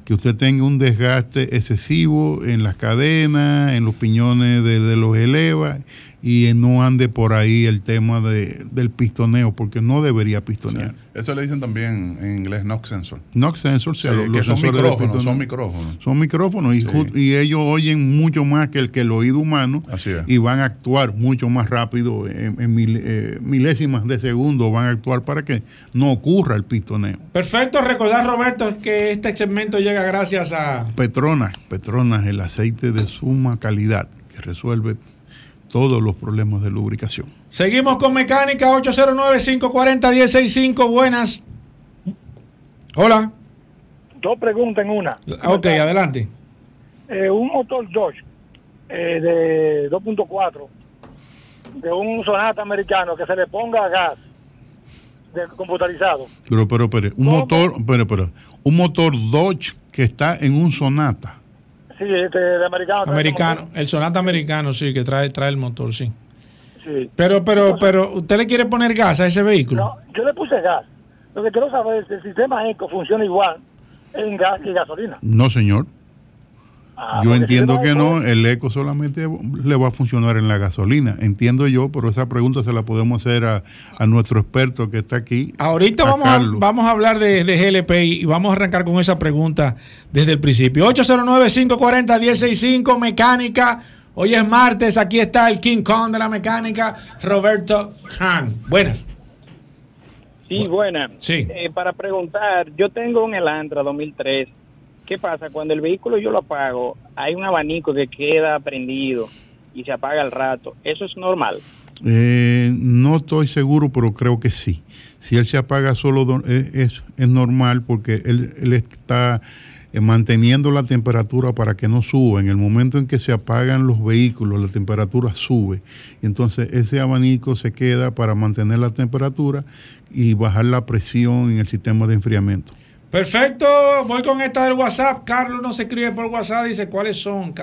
Que usted tenga un desgaste excesivo en las cadenas, en los piñones de, de los eleva y no ande por ahí el tema de- del pistoneo, porque no debería pistonear. Eso le dicen también en inglés knock sensor. Knock sensor, Sí, o sea, los- que los son micrófonos, son micrófonos. Son micrófonos y, Sí. ju- y ellos oyen mucho más que el, que el oído humano Así es. y van a actuar mucho más rápido, en, en mil- eh, milésimas de segundo van a actuar para que no ocurra el pistoneo. Perfecto, recordar, Roberto, que este segmento llega gracias a... Petronas, Petronas, el aceite de suma calidad que resuelve todos los problemas de lubricación. Seguimos con Mecánica 809-540-165. Buenas. Hola. Dos preguntas en una. Ok, adelante. Eh, un motor Dodge eh, de 2.4 de un Sonata americano que se le ponga gas de computarizado. Pero, pero, pero, un motor, pero, pero, un motor Dodge que está en un Sonata. Sí, este de americano. Americano, el Sonata americano, sí, que trae, trae el motor, sí. Sí. Pero, pero, pero, ¿usted le quiere poner gas a ese vehículo? No, yo le puse gas. Lo que quiero saber es si el sistema ECO funciona igual en gas y gasolina. No, señor. Ah, yo entiendo que no, el eco solamente le va a funcionar en la gasolina. Entiendo yo, pero esa pregunta se la podemos hacer a, a nuestro experto que está aquí. Ahorita a vamos a, vamos a hablar de, de GLP y vamos a arrancar con esa pregunta desde el principio. 809-540-165, mecánica. Hoy es martes, aquí está el King Kong de la mecánica, Roberto Khan. Buenas. Sí, buena. Sí. Eh, para preguntar, yo tengo un Elantra 2003. ¿Qué pasa? Cuando el vehículo yo lo apago, hay un abanico que queda prendido y se apaga al rato. ¿Eso es normal? Eh, no estoy seguro, pero creo que sí. Si él se apaga solo, eh, es, es normal porque él, él está eh, manteniendo la temperatura para que no suba. En el momento en que se apagan los vehículos, la temperatura sube. Entonces ese abanico se queda para mantener la temperatura y bajar la presión en el sistema de enfriamiento. Perfecto, voy con esta del WhatsApp. Carlos nos escribe por WhatsApp, dice cuáles son,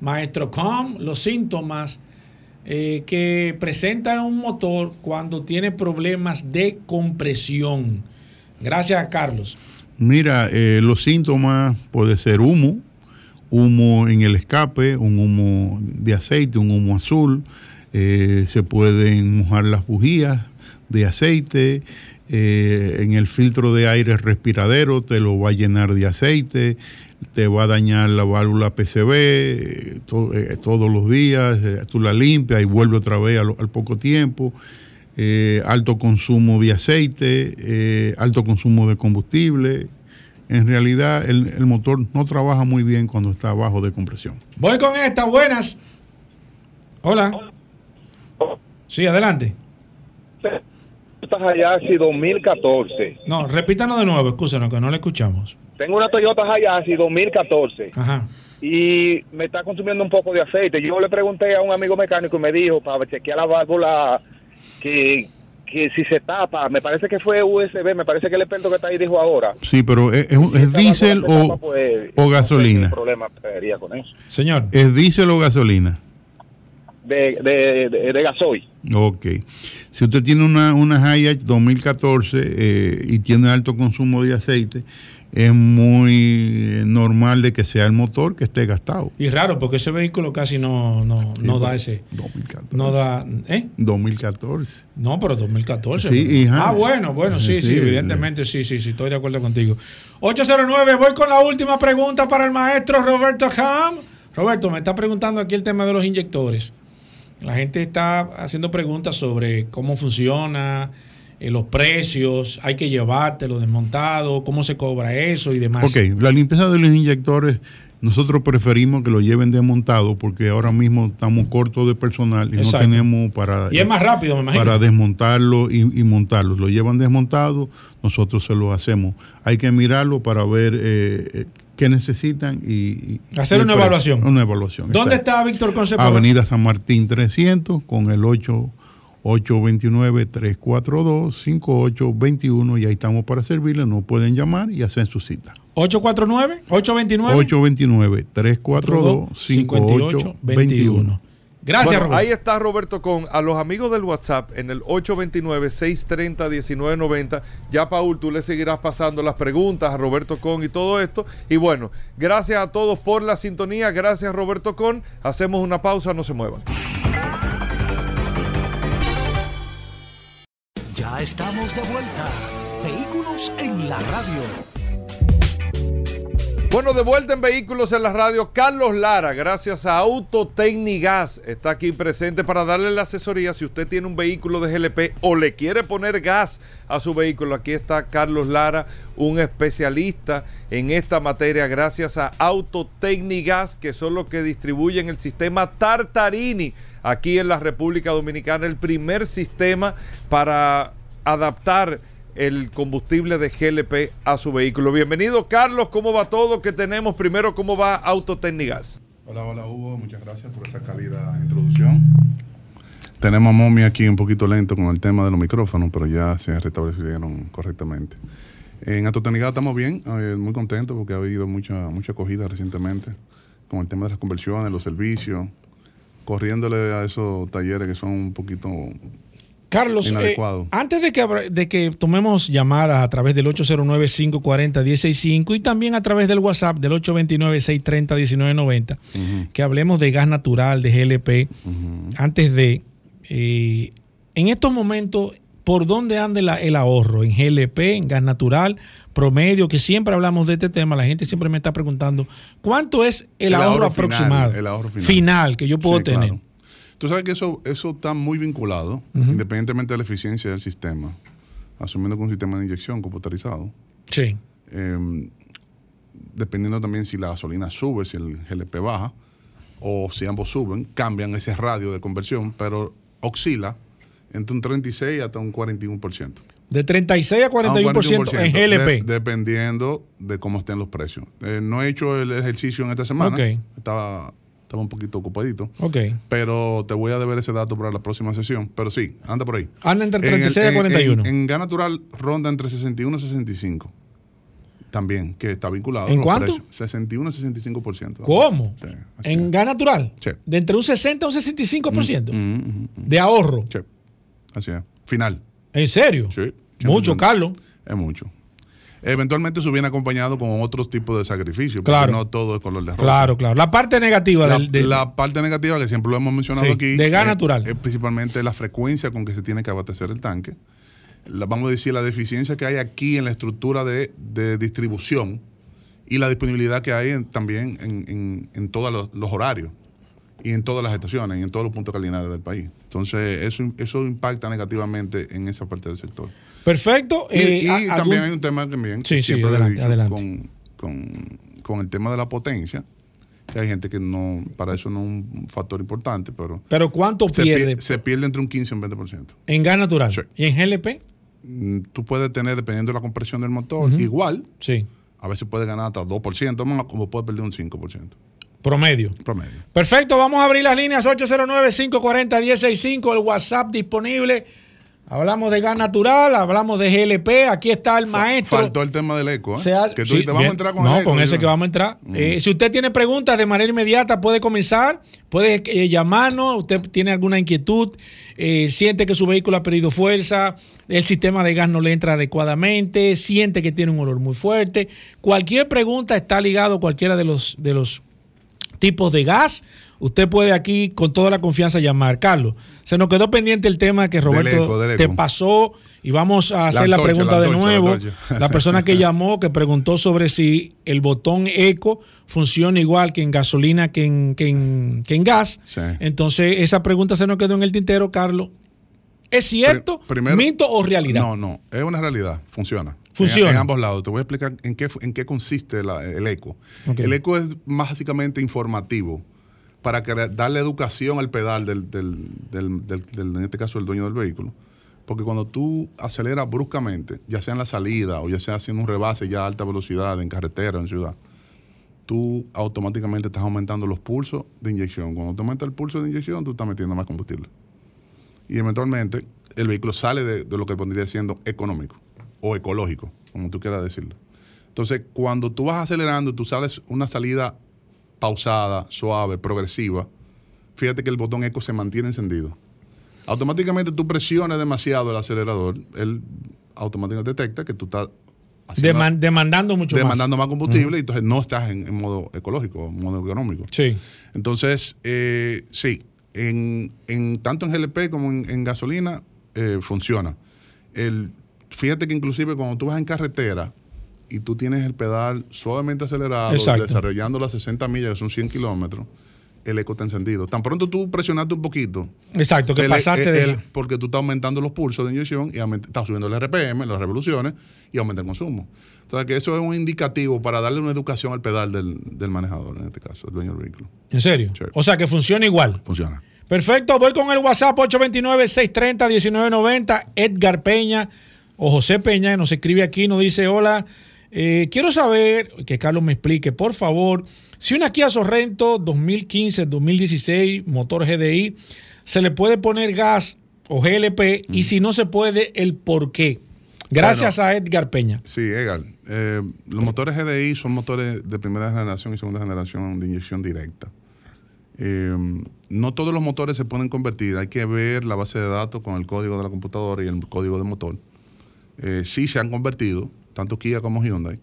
maestro Com, los síntomas eh, que presenta un motor cuando tiene problemas de compresión. Gracias, Carlos. Mira, eh, los síntomas puede ser humo, humo en el escape, un humo de aceite, un humo azul, eh, se pueden mojar las bujías de aceite, eh, en el filtro de aire respiradero te lo va a llenar de aceite, te va a dañar la válvula PCB eh, to- eh, todos los días, eh, tú la limpias y vuelve otra vez al, al poco tiempo. Eh, alto consumo de aceite, eh, alto consumo de combustible. En realidad el, el motor no trabaja muy bien cuando está bajo de compresión. Voy con esta, buenas. Hola. Sí, adelante. Toyota Hayashi 2014. No, repítanos de nuevo, escúchenos que no le escuchamos. Tengo una Toyota Hayashi 2014 Ajá. y me está consumiendo un poco de aceite. Yo le pregunté a un amigo mecánico y me dijo para chequear la válvula que, que si se tapa, me parece que fue USB, me parece que el experto que está ahí dijo ahora. Sí, pero ¿es, es un- es diésel o, tapa, pues, o no gasolina? ¿Qué problema sería con eso? Señor. ¿Es diésel o gasolina? de, de, de, de gasoil. Ok. Si usted tiene una, una Hayat 2014 eh, y tiene alto consumo de aceite, es muy normal de que sea el motor que esté gastado. Y raro, porque ese vehículo casi no, no, no Sí, da pero ese. 2014. No da. ¿Eh? 2014. No, pero 2014. Sí, ¿no? hija. Ah, bueno, bueno, sí, sí, Sí, evidentemente, sí, sí, sí, estoy de acuerdo contigo. 809, voy con la última pregunta para el maestro Roberto Ham. Roberto, me está preguntando aquí el tema de los inyectores. La gente está haciendo preguntas sobre cómo funciona, eh, los precios, hay que llevártelo desmontado, cómo se cobra eso y demás. Ok, la limpieza de los inyectores, nosotros preferimos que lo lleven desmontado porque ahora mismo estamos cortos de personal y Exacto. no tenemos para, Y es más rápido, me imagino. para desmontarlo y, y montarlo. Lo llevan desmontado, nosotros se lo hacemos. Hay que mirarlo para ver eh, qué necesitan y, Hacer y una evaluación. Una evaluación. ¿Dónde exacto. está Víctor Concepción? Avenida San Martín 300 con el 8 829-342-5821 y ahí estamos para servirle, nos pueden llamar y hacer su cita. 849 829 829-342-5821. Gracias, Bueno, Roberto. Ahí está Roberto con a los amigos del WhatsApp en el 829-630-1990. Ya, Paul, tú le seguirás pasando las preguntas a Roberto Con y todo esto. Y bueno, gracias a todos por la sintonía. Gracias, Roberto Con. Hacemos una pausa, no se muevan. Ya estamos de vuelta. Vehículos en la radio. Bueno, de vuelta en Vehículos en la Radio, Carlos Lara, gracias a Autotecnigas, está aquí presente para darle la asesoría. Si usted tiene un vehículo de GLP o le quiere poner gas a su vehículo, aquí está Carlos Lara, un especialista en esta materia, gracias a Autotecnigas, que son los que distribuyen el sistema Tartarini aquí en la República Dominicana, el primer sistema para adaptar el combustible de GLP a su vehículo. Bienvenido, Carlos. ¿Cómo va todo? ¿Qué tenemos? Primero, ¿cómo va Autotecnigas? Hola, hola Hugo, muchas gracias por esa cálida introducción. Tenemos a Momi aquí un poquito lento con el tema de los micrófonos, pero ya se restablecieron correctamente. En Autotecnigas estamos bien, eh, muy contentos porque ha habido mucha, mucha acogida recientemente con el tema de las conversiones, los servicios, corriéndole a esos talleres que son un poquito Carlos, eh, antes de que, abra- de que tomemos llamadas a través del 809-540-165 y también a través del WhatsApp del 829-630-1990, que hablemos de gas natural, de GLP, antes de, eh, en estos momentos, ¿por dónde anda la- el ahorro? ¿En GLP, en gas natural, promedio? Que siempre hablamos de este tema, la gente siempre me está preguntando, ¿cuánto es el, El ahorro, ahorro final, aproximado? el ahorro final. que yo puedo Sí, tener. claro. Tú sabes que eso, eso está muy vinculado, independientemente de la eficiencia del sistema, asumiendo que un sistema de inyección computarizado. Sí. eh, dependiendo también si la gasolina sube, si el GLP baja, o si ambos suben, cambian ese radio de conversión, pero oscila entre un 36 hasta un 41%. De 36 a Ah, un 41% en GLP. de- dependiendo de cómo estén los precios. Eh, no he hecho el ejercicio en esta semana. Ok. Estaba, estaba un poquito ocupadito. Ok. Pero te voy a deber ese dato para la próxima sesión. Pero sí, anda por ahí. Anda entre En el- 36 a en- 41. En, en gas natural ronda entre 61 y 65. También, que está vinculado. ¿En cuánto? precios. 61 y 65%. ¿Cómo? Sí. En gas natural. Sí. De entre un 60 a un 65% Mm, mm, mm, mm. de ahorro. Sí. Así es. Final. ¿En serio? Sí. Mucho, 100%. Carlos. Es mucho. Eventualmente eso viene acompañado con otros tipos de sacrificios. porque Claro. No todo es color de rosa. Claro, claro. La parte negativa La, del, del- la parte negativa que siempre lo hemos mencionado Sí, aquí de gas es- natural. es principalmente la frecuencia con que se tiene que abastecer el tanque. La- vamos a decir la deficiencia que hay aquí en la estructura de, de distribución y la disponibilidad que hay en- también en, en- en todos los, los horarios y en todas las estaciones y en todos los puntos cardinales del país. Entonces eso, eso impacta negativamente en esa parte del sector. Perfecto. Y, eh, y a- también algún- hay un tema también, Sí, que sí, siempre lo he adelante, dicho, adelante. Con, con- con el tema de la potencia, que hay gente que no, para eso no es un factor importante, pero... Pero ¿cuánto se pierde pie- se pierde entre un 15 y un 20%. en gas natural? ¿Y en GLP? Mm, Tú puedes tener, dependiendo de la compresión del motor, igual. Sí. A veces puedes ganar hasta 2% más, como puedes perder un 5%. Promedio. Promedio. Perfecto, vamos a abrir las líneas 809-540-165, el WhatsApp disponible. Hablamos de gas natural, hablamos de GLP, aquí está el maestro. Faltó el tema del eco, ¿eh? Que tú sí, dijiste, vamos bien. a entrar con no, el eco. con ese Yo- que vamos a entrar. Eh, si usted tiene preguntas de manera inmediata, puede comenzar. Puede eh, llamarnos, usted tiene alguna inquietud, eh, siente que su vehículo ha perdido fuerza, el sistema de gas no le entra adecuadamente, siente que tiene un olor muy fuerte. Cualquier pregunta está ligado a cualquiera de los, de los tipos de gas. Usted puede aquí con toda la confianza llamar. Carlos, se nos quedó pendiente el tema que Roberto eco, del te pasó y vamos a hacer la, antorcha, pregunta la de nuevo. la persona que llamó, que preguntó sobre si el botón eco funciona igual que en gasolina que en, que en, que en gas. Entonces, esa pregunta se nos quedó en el tintero, Carlos. ¿Es cierto, Primero- mito o realidad? No, no, es una realidad, funciona. Funciona. En, en ambos lados. Te voy a explicar en qué, en qué consiste la- el eco. El eco es básicamente informativo para que, darle educación al pedal del, del- del- del- en este caso, el dueño del vehículo. Porque cuando tú aceleras bruscamente, ya sea en la salida o ya sea haciendo un rebase ya a alta velocidad en carretera o en ciudad, tú automáticamente estás aumentando los pulsos de inyección. Cuando tú aumentas el pulso de inyección, tú estás metiendo más combustible y eventualmente el vehículo sale de, de lo que pondría siendo económico o ecológico, como tú quieras decirlo. Entonces, cuando tú vas acelerando, tú sales una salida pausada, suave, progresiva, fíjate que el botón eco se mantiene encendido. Automáticamente tú presionas demasiado el acelerador, él automáticamente detecta que tú estás Deman- demandando mucho más. demandando más, combustible y entonces no estás en, en modo ecológico, en modo económico. Sí. Entonces, eh, sí, en, en- tanto en GLP como en, en gasolina eh, funciona. El, fíjate que inclusive cuando tú vas en carretera y tú tienes el pedal suavemente acelerado, Exacto. desarrollando las 60 millas, que son 100 kilómetros, el eco está encendido. Tan pronto tú presionaste un poquito, Exacto, que el- pasaste el- de el- porque tú estás aumentando los pulsos de inyección y aumenta- estás subiendo el RPM, las revoluciones, y aumenta el consumo. Entonces, que eso es un indicativo para darle una educación al pedal del, del manejador, en este caso, el dueño del vehículo. ¿En serio? O sea que funciona igual. Funciona. Perfecto, voy con el WhatsApp 829-630-1990. Edgar Peña o José Peña nos escribe aquí, nos dice, hola, eh, quiero saber, que Carlos me explique, por favor, si una Kia Sorrento 2015-2016, motor GDI, se le puede poner gas o GLP y si no se puede, el por qué. Gracias a Edgar Peña. Sí, Edgar. eh, los motores GDI son motores de primera generación y segunda generación de inyección directa. Eh, no todos los motores se pueden convertir. Hay que ver la base de datos con el código de la computadora y el código del motor. Eh, sí se han convertido, tanto Kia como Hyundai.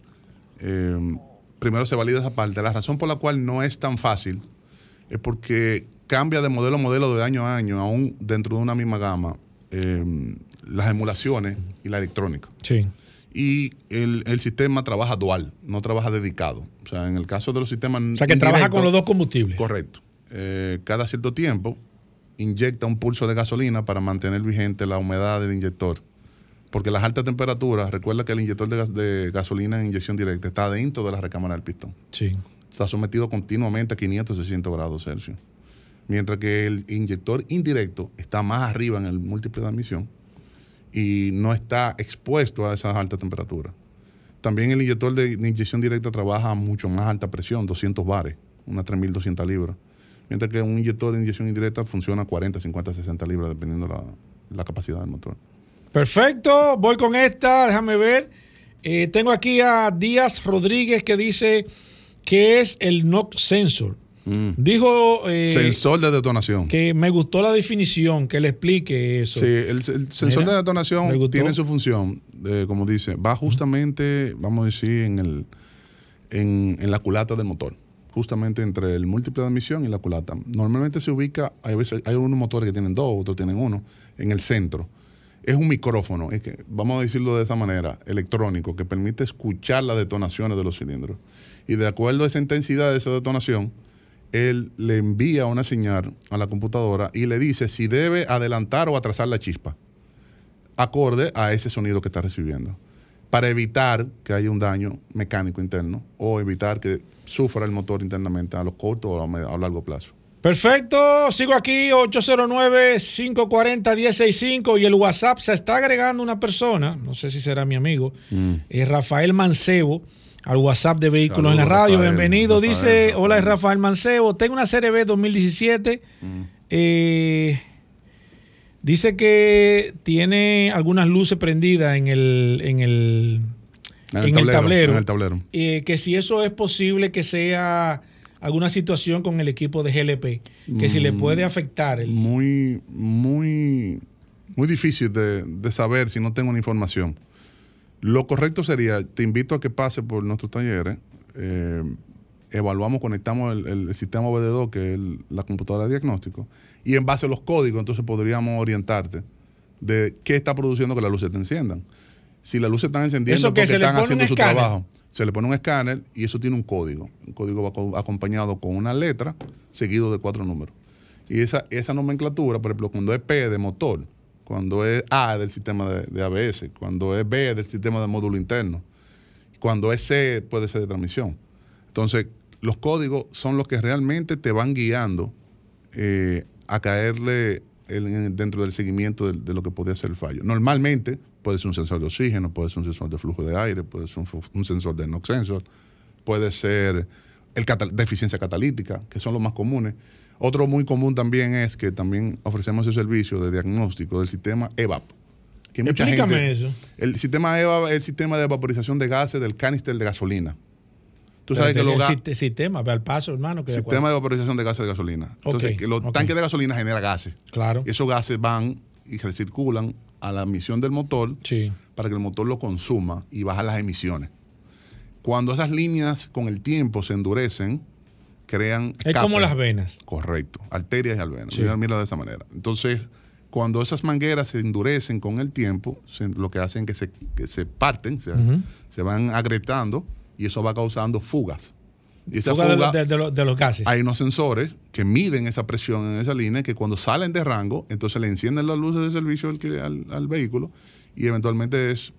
Eh, primero se valida esa parte. La razón por la cual no es tan fácil es porque cambia de modelo a modelo de año a año, aún dentro de una misma gama, eh, las emulaciones y la electrónica. Sí. Y el, el sistema trabaja dual, no trabaja dedicado. O sea, en el caso de los sistemas. O sea que trabaja con los dos combustibles. Correcto. Eh, cada cierto tiempo inyecta un pulso de gasolina para mantener vigente la humedad del inyector. Porque las altas temperaturas, recuerda que el inyector de, gas- de gasolina en inyección directa está dentro de la recámara del pistón. Sí. Está sometido continuamente a 500, 600 grados Celsius. Mientras que el inyector indirecto está más arriba en el múltiple de admisión y no está expuesto a esas altas temperaturas. También el inyector de, de inyección directa trabaja a mucho más alta presión, 200 bares, unas 3.200 libras. Mientras que un inyector de inyección indirecta funciona a 40, 50, 60 libras, dependiendo la, la capacidad del motor. Perfecto, voy con esta, déjame ver. Eh, tengo aquí a Díaz Rodríguez que dice que es el NOx sensor. Dijo eh, Sensor de detonación. que me gustó la definición, que le explique eso. Sí, el, el sensor Mira, de detonación tiene su función, de, como dice, va justamente, vamos a decir, en, el, en, en la culata del motor, justamente entre el múltiple de admisión y la culata. Normalmente se ubica, hay, veces, hay unos motores que tienen dos, otros tienen uno, en el centro. Es un micrófono, vamos a decirlo de esa manera, electrónico, que permite escuchar las detonaciones de los cilindros. Y de acuerdo a esa intensidad de esa detonación, él le envía una señal a la computadora y le dice si debe adelantar o atrasar la chispa, acorde a ese sonido que está recibiendo, para evitar que haya un daño mecánico interno o evitar que sufra el motor internamente a lo corto o a largo plazo. Perfecto, sigo aquí 809-540-165 y el WhatsApp se está agregando una persona, no sé si será mi amigo, es Rafael Mancebo al WhatsApp de Vehículos en la Radio. Rafael, Bienvenido, Rafael, dice, hola es Rafael Mancebo, tengo una Serie B 2017. eh, dice que tiene algunas luces prendidas en el, en el, En el en el tablero, tablero. en el tablero. Eh, que si eso es posible que sea alguna situación con el equipo de GLP, que si le Mm, puede afectar. El, Muy, muy, muy difícil de, de saber si no tengo una información. Lo correcto sería, te invito a que pase por nuestros talleres, eh, evaluamos, conectamos el, el- el sistema OBD2, que es el- la computadora de diagnóstico, y en base a los códigos, entonces podríamos orientarte de qué está produciendo que las luces te enciendan. Si las luces están encendiendo ¿Eso qué? porque ¿Se están haciendo su escáner? trabajo, se le pone un escáner y eso tiene un código. Un código va co- acompañado con una letra seguido de cuatro números. Y esa, esa nomenclatura, por ejemplo, cuando es P de motor, cuando es A del sistema de, de ABS, cuando es B del sistema de módulo interno, cuando es C puede ser de transmisión. Entonces, los códigos son los que realmente te van guiando eh, a caerle dentro del seguimiento de, de lo que podría ser el fallo. Normalmente puede ser un sensor de oxígeno, puede ser un sensor de flujo de aire, puede ser un, sensor de NOx sensor, puede ser el cata- deficiencia catalítica, que son los más comunes. Otro muy común también es que también ofrecemos el servicio de diagnóstico del sistema EVAP. Que mucha Explícame gente- eso. El sistema EVAP es el sistema de vaporización de gases del canister de gasolina. Tú sabes que los el sistema, ve al paso, hermano. Que sistema de vaporización de gases de gasolina. Entonces, los tanques de gasolina generan gases. Claro. Y esos gases van y recirculan a la emisión del motor para que el motor lo consuma y baja las emisiones. Cuando esas líneas con el tiempo se endurecen, crean. Es como las venas. Correcto. Arterias y alvenas. Sí. Mira, de esa manera. Entonces, cuando esas mangueras se endurecen con el tiempo, se- lo que hacen es que se, que se parten, se, se van agrietando y eso va causando fugas. Y esa Fuga de, fuga- los- de- de los- de los gases. hay unos sensores que miden esa presión en esa línea que cuando salen de rango, entonces le encienden las luces de servicio al, al- al vehículo y eventualmente es,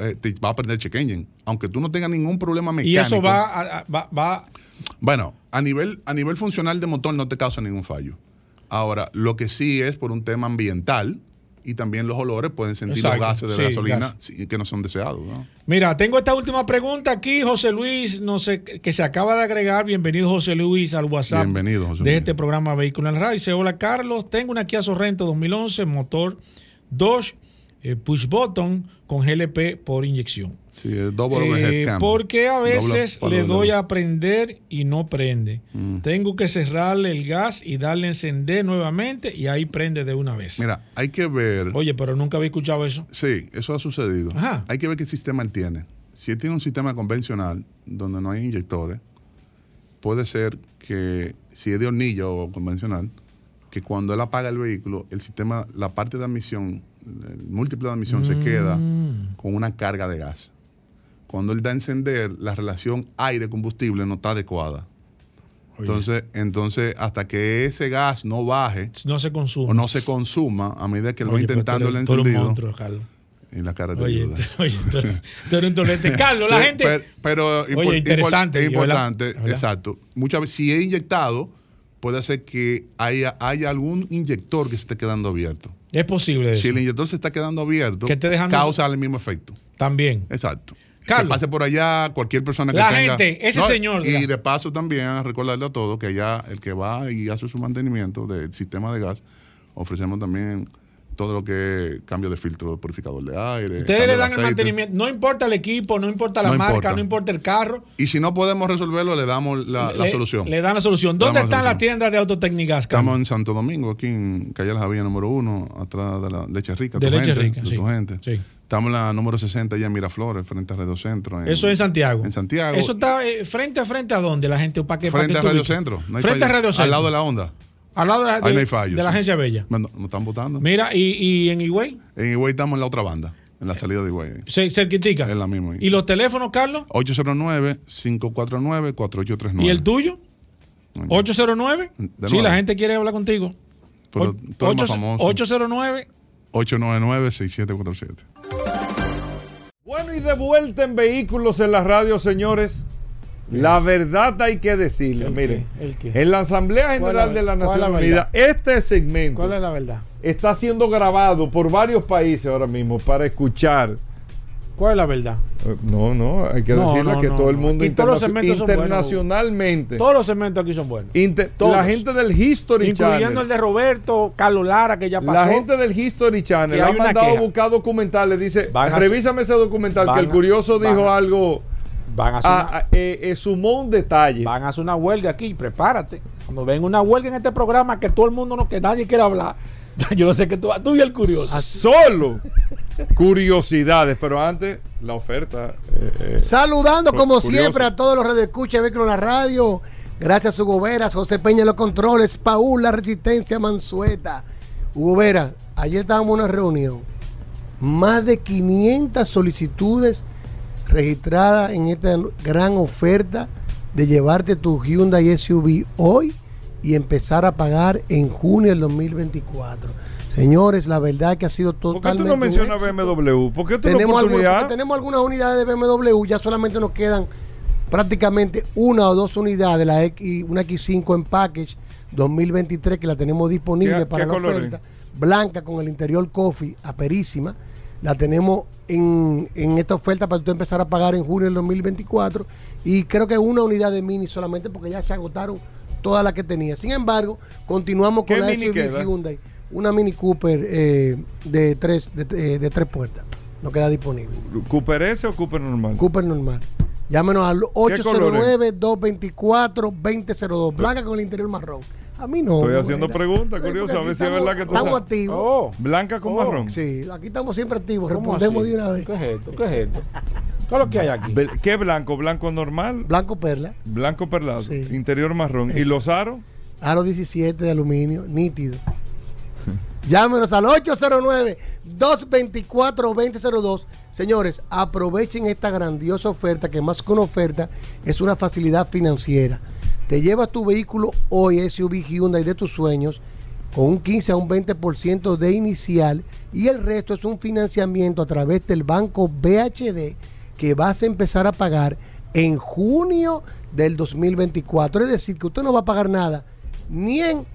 eh, te va a prender check engine. Aunque tú no tengas ningún problema mecánico. Y eso va, a- a- va, va- Bueno, a nivel, a nivel funcional de motor no te causa ningún fallo. Ahora, lo que sí es por un tema ambiental y también los olores pueden sentir Exacto, los gases de sí, gasolina sí, que no son deseados. ¿no? Mira, tengo esta última pregunta aquí, José Luis, no sé, que se acaba de agregar. Bienvenido, José Luis, al WhatsApp Bienvenido, José de Luis. este programa Vehículo en Radio. Dice, hola, Carlos, tengo una Kia Sorrento 2011, motor Dodge, eh, push button con GLP por inyección. Sí, es double Eh, porque a Doble veces le doy a prender y no prende. Mm. Tengo que cerrarle el gas y darle a encender nuevamente y ahí prende de una vez. Mira, hay que ver. Oye, pero nunca había escuchado eso. Sí, eso ha sucedido. Ajá. Hay que ver qué sistema él tiene. Si él tiene un sistema convencional donde no hay inyectores, puede ser que si es de hornilla o convencional, que cuando él apaga el vehículo, el sistema, la parte de admisión, el múltiple de admisión se queda Mm. con una carga de gas. Cuando él da a encender, la relación aire-combustible no está adecuada. Entonces, entonces, hasta que ese gas no baje No se consume. o no se consuma, a medida que él va intentando el eres un encendido, monstruo, Carlos. y la cara te Oye, oye, tú, tú eres un tolete. Carlos, la gente. Pero, pero Oye, impor- interesante, impor- es importante, ¿verdad? exacto. Muchas veces, si es inyectado, puede ser que haya, haya algún inyector que se esté quedando abierto. Es posible Si eso. el inyector se está quedando abierto, Que esté dejando- causa el mismo efecto. También. Exacto. Carlos. Que pase por allá cualquier persona que La tenga. gente, ese señor, Y de paso también a recordarle a todos que allá el que va y hace su mantenimiento del sistema de gas, ofrecemos también todo lo que es cambio de filtro de purificador de aire. Ustedes le dan el mantenimiento. No importa el equipo, no importa la No marca, importa. no importa el carro. Y si no podemos resolverlo, le damos la, solución. Le dan la solución. ¿Dónde están las tiendas de autotécnicas, Carlos? Estamos en Santo Domingo, aquí en Calle La Javilla número uno, atrás de la Leche Rica. De Leche gente, Rica, de sí. tu gente. Sí. Estamos en la número 60 allá en Miraflores, frente a Radio Centro. en- Eso es en Santiago. En Santiago. Eso está eh, frente a frente a dónde la gente para que para frente a Radio? Centro. no hay frente a fallo. Radio Centro. Al lado de la onda. Al lado de la, de- no fallo. de la agencia Bella. Nos están votando. Mira, y, y en Higüey, En Higüey estamos en la otra banda, en la salida de Higüey. se, cerquitica. Es la misma. ¿Y los teléfonos, Carlos? 809-549-4839. ¿Y el tuyo? 809. De Sí, la gente quiere hablar contigo. Pero O- tú eres más ocho- famoso. 809. 899-6747. Bueno, y de vuelta en Vehículos en la Radio, señores. La verdad hay que decirle. ¿El Miren, qué? ¿El qué? en la Asamblea ¿Cuál es General la- de la cuál es la Nación Unida, este segmento ¿Cuál es la verdad? está siendo grabado por varios países ahora mismo para escuchar. ¿Cuál es la verdad? Eh, No, no, hay que No, decirle no, que no, todo el mundo todos internacionalmente. Todos los segmentos aquí son buenos. Inter- la gente del History Incluyendo Channel. el de Roberto, Carlos Lara, que ya pasó. La gente del History Channel ha mandado a buscar documentales. Dice, a- revísame ese documental, que el curioso dijo algo Van a hacer Ah, una- ah, eh, eh, sumó un detalle. Van a hacer una huelga aquí, prepárate. Cuando ven una huelga en este programa que todo el mundo no, que nadie quiere hablar. Yo no sé que tú, tú y el curioso. Solo curiosidades, pero antes la oferta. eh, eh, Saludando cu- como curioso. siempre a todos los radioescuchas de Vehículos en la Radio. Gracias a Hugo Veras, José Peña en los controles, Paul La Resistencia Mansueta. Hugo Vera, ayer estábamos en una reunión. Más de 500 solicitudes registradas en esta gran oferta de llevarte tu Hyundai SUV hoy y empezar a pagar en junio del 2024. Señores, la verdad que ha sido ¿Por qué totalmente tú no mencionas. BMW? ¿Por qué tú tenemos, porque tenemos algunas unidades de BMW, ya solamente nos quedan prácticamente una o dos unidades, la X, una X5 en package 2023 que la tenemos disponible ¿Qué- para qué la oferta, blanca con el interior coffee, aperísima. La tenemos en, en esta oferta para tú empezar a pagar en junio del 2024 y creo que una unidad de mini solamente porque ya se agotaron todas las que tenía. Sin embargo, continuamos ¿Qué con la SUV queda? Hyundai, una Mini Cooper eh, de tres de, eh, de tres puertas. No queda disponible. ¿Cooper S o Cooper normal? Cooper normal. Llámenos al ¿Qué colores? 809-224-2002. Blanca con el interior marrón. A mí no. Estoy haciendo preguntas, porque a ver si es verdad que tú Estamos activos. Oh. Blanca con marrón. Sí, aquí estamos siempre activos. ¿Cómo Respondemos así? de una vez. ¿Qué es esto? ¿Qué es esto? ¿Qué es lo que hay aquí? ¿Qué blanco? ¿Blanco normal? Blanco perla. Blanco perlado. Sí. Interior marrón. ¿Y los aros? Aro 17 de aluminio, nítido. Llámenos al 809-224-2002. Señores, aprovechen esta grandiosa oferta, que más que una oferta, es una facilidad financiera. Te llevas tu vehículo hoy, SUV Hyundai de tus sueños, con un 15 a un 20% de inicial y el resto es un financiamiento a través del banco BHD que vas a empezar a pagar en junio del 2024. Es decir, que usted no va a pagar nada ni en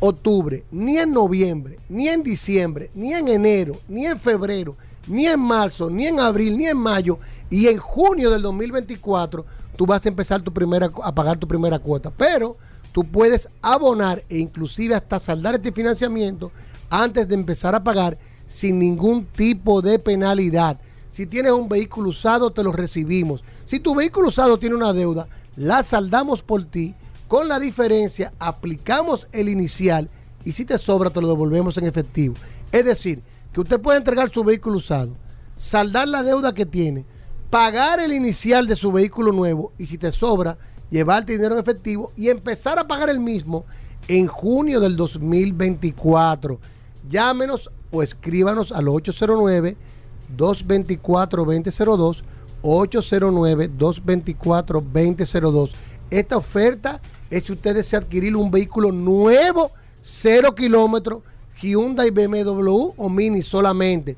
octubre, ni en noviembre, ni en diciembre, ni en enero, ni en febrero, ni en marzo, ni en abril, ni en mayo. Y en junio del 2024 tú vas a empezar tu primera, a pagar tu primera cuota. Pero tú puedes abonar e inclusive hasta saldar este financiamiento antes de empezar a pagar sin ningún tipo de penalidad. Si tienes un vehículo usado, te lo recibimos. Si tu vehículo usado tiene una deuda, la saldamos por ti. Con la diferencia, aplicamos el inicial y si te sobra, te lo devolvemos en efectivo. Es decir, que usted puede entregar su vehículo usado, saldar la deuda que tiene, pagar el inicial de su vehículo nuevo y si te sobra, llevarte dinero en efectivo y empezar a pagar el mismo en junio del 2024. Llámenos o escríbanos al 809 224 2002 809 224 2002. Esta oferta es si usted desea adquirir un vehículo nuevo, cero kilómetros, Hyundai, BMW o Mini solamente.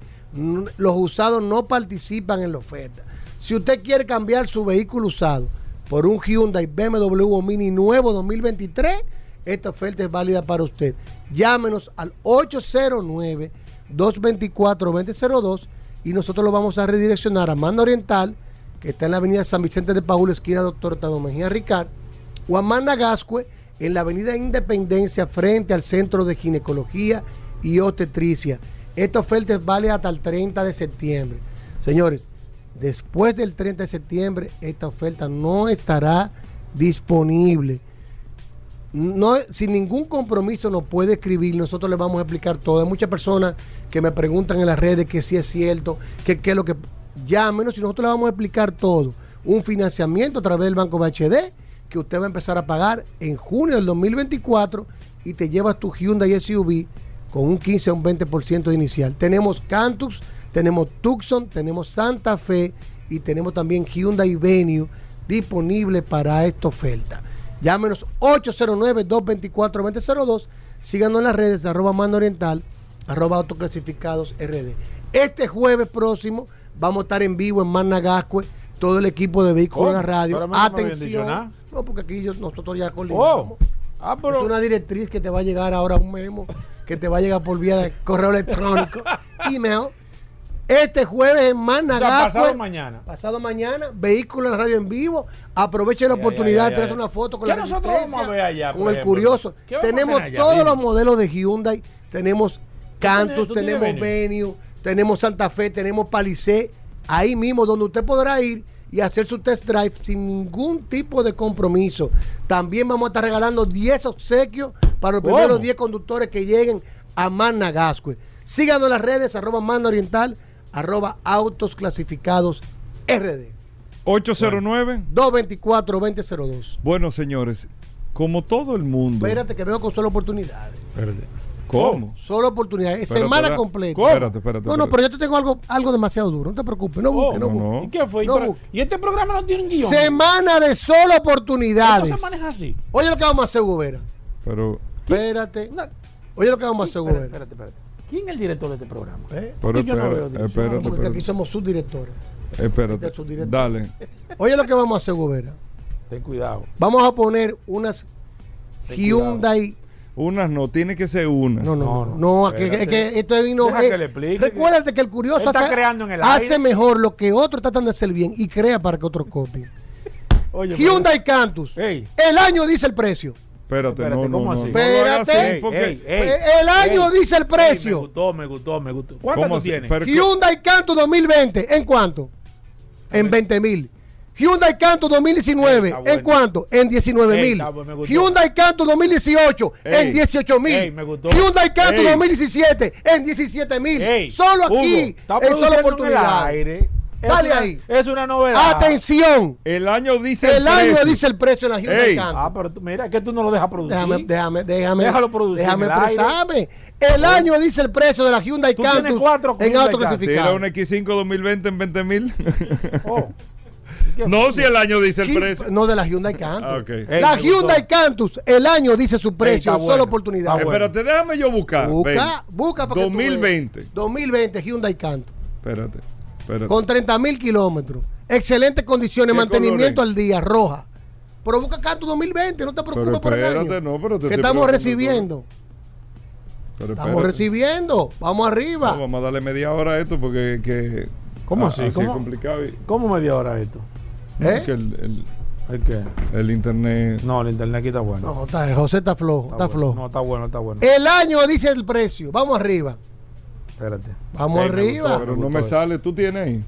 Los usados no participan en la oferta. Si usted quiere cambiar su vehículo usado por un Hyundai, BMW o Mini nuevo 2023, esta oferta es válida para usted. Llámenos al 809-224-2002 y nosotros lo vamos a redireccionar a Manda Oriental, que está en la avenida San Vicente de Paúl, esquina Doctor Octavio Mejía Ricard, o a Manda en la avenida Independencia, frente al Centro de Ginecología y Obstetricia. Esta oferta válida hasta el 30 de septiembre. Señores, después del 30 de septiembre, esta oferta no estará disponible. No, sin ningún compromiso nos puede escribir, nosotros le vamos a explicar todo. Hay muchas personas que me preguntan en las redes que si es cierto, que qué es lo que... Llámenos y nosotros le vamos a explicar todo. Un financiamiento a través del Banco BHD que usted va a empezar a pagar en junio del 2024 y te llevas tu Hyundai SUV con un 15 a un 20% de inicial. Tenemos Cantus, tenemos Tucson, tenemos Santa Fe y tenemos también Hyundai Venue disponible para esta oferta. Llámenos 809-224-2002. Síganos en las redes arroba mando oriental, arroba autoclasificados RD. Este jueves próximo vamos a estar en vivo en Managascue, todo el equipo de vehículos en la radio. No habían dicho Atención. No, porque aquí yo- nosotros ya coordinamos. Oh. Ah, pero- Es una directriz que te va a llegar ahora un memo, que te va a llegar por vía de correo electrónico, email. Este jueves en O sea, Managascue. pasado mañana. Pasado mañana, vehículo en radio en vivo. Aproveche la oportunidad ay, de ay. una foto con ¿Qué la nosotros vamos a ver allá, con el ejemplo? curioso. ¿Qué vamos a Tenemos allá? todos Dime. los modelos de Hyundai. Tenemos Cantus, tenemos Venue? Venue, tenemos Santa Fe, tenemos Palisade. Ahí mismo donde usted podrá ir y hacer su test drive sin ningún tipo de compromiso. También vamos a estar regalando 10 obsequios para los ¿Cómo? primeros 10 conductores que lleguen a Managascue. Síganos en las redes, arroba Manda Oriental, arroba Autos Clasificados RD. 809. 224-2002. Bueno, señores, como todo el mundo. Espérate que veo con solo oportunidades. ¿Cómo? Solo oportunidades. Espérate, semana completa. ¿Cómo? Espérate, espérate, No, no, espérate. pero yo te tengo algo, algo demasiado duro. No te preocupes. No busques, no, no, busques. no. ¿Y qué fue? No Pero- y este programa no tiene un guion. Semana de solo oportunidades. Se maneja así. Oye lo que vamos a hacer, Gobera. Pero. Espérate. Oye lo que vamos a hacer, Espérate, Gobera. espérate, espérate. ¿Quién es el director de este programa? ¿Eh? Pero Porque yo no veo Porque aquí somos subdirectores. Espérate. Este subdirector. Dale. Oye lo que vamos a hacer, Gobera. Ten cuidado. Vamos a poner unas Ten Hyundai. Unas no, tiene que ser una. No, no, no. no, que- que, que esto es vino. Eh, que le explique. recuérdate que el curioso hace, creando en el hace aire. mejor lo que otros tratan de hacer bien y crea para que otros copien. Oye, Hyundai Cantus. El año dice el precio. Espérate, Espérate, no, ¿cómo no. así? Espérate. así, porque- Ey, ey, el año ey, dice el ey, precio. me gustó, me gustó, me gustó. ¿Cuánto ¿Cómo tú tienes? Pero- Hyundai Cantus 2020, ¿en cuánto? En 20 mil. Hyundai Cantus 2019, Ey, está bueno. ¿en cuánto? En 19 Ey, mil. bueno. Hyundai Cantus 2018, Ey, en 18 mil. ey. Hyundai Cantus Ey. 2017, en 17 mil. Ey, Solo Hugo, aquí, está en solo en el oportunidad. aire. Es Dale una- ahí. Es una novedad. Atención. El año dice El año precio. dice el precio en la Hyundai Ey. Cantus. Ah, pero tú- mira, que tú no lo dejas producir. Déjame, déjame, déjame. Déjalo producir Déjame el aire. expresarme. El año dice el precio de la Hyundai Tú tienes Cantus cuatro en auto clasificado. un X5 2020 en 20 mil. Oh. no, si el año dice el precio. No de la Hyundai Cantus. Ah, ok. Ey, la gustó. Cantus, el año dice su precio, está solo oportunidad. bueno. Espérate, déjame yo buscar. Busca, Ven. busca para que tú veas. 2020. 2020 Hyundai Cantus. Espérate. Espérate. Con 30 mil kilómetros. Excelentes condiciones, ¿Qué mantenimiento al día, roja. Pero busca Cantus 2020, no te preocupes Pero por el espérate, año. no, pero te que estamos recibiendo. Pero Estamos recibiendo. Vamos arriba. No, vamos a darle media hora a esto porque que, ¿Cómo así? es ¿Cómo? complicado. y- ¿Cómo media hora esto? ¿Eh? que el, el- ¿El qué? el internet. No, el internet aquí está bueno. No, está, José está flojo, está, bueno. flojo. No, está bueno, está bueno. El año dice el precio. Vamos arriba. Espérate. Vamos Ey, me arriba. gustó, Pero no gustó me eso. sale. ¿Tú tienes ahí?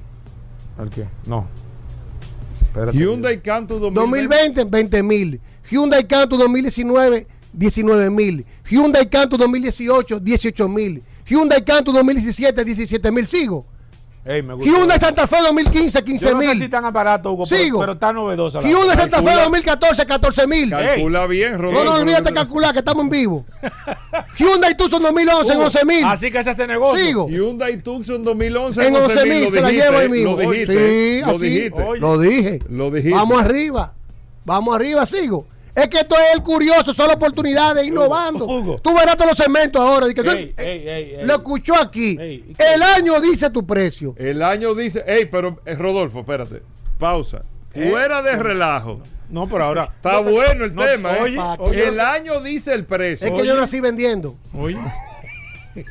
¿El qué? No. Espérate. Hyundai Cantus 2020. 2020, 20 mil. Hyundai Cantus 2019, 19 mil. Hyundai Cantus 2018, 18 mil. Hyundai Cantus 2017, 17 mil. Sigo. Ey, me gustó. Hyundai Santa Fe 2015, 15 Yo no sé si mil. tan aparato, Hugo, pero, Sigo. pero está novedosa. la Hyundai. Santa Fe Calcula. 2014, 14 mil. Calcula bien, No, Rodolfo. no olvídate calcular que estamos en vivo. Hyundai Tucson 2011 en Hugo, 11 mil. Así que se hace negocio. Sigo. Hyundai Tucson 2011 En 11 mil, se la llevo ahí mismo. Lo dijiste. Sí, lo así. dijiste. Lo dije. Lo dijiste. Vamos arriba. Vamos arriba, sigo. Es que esto es el curioso, son oportunidades innovando. Hugo. Tú verás todos los segmentos ahora. di que- Ey, ey, ey, ey. Lo escuchó aquí. El año dice tu precio. El año dice, ey, pero eh, Rodolfo, espérate, pausa. Fuera de relajo. No, pero ahora. Está bueno el no, tema, ¿eh? oye, oye. el año dice el precio. Es que yo nací vendiendo. Oye.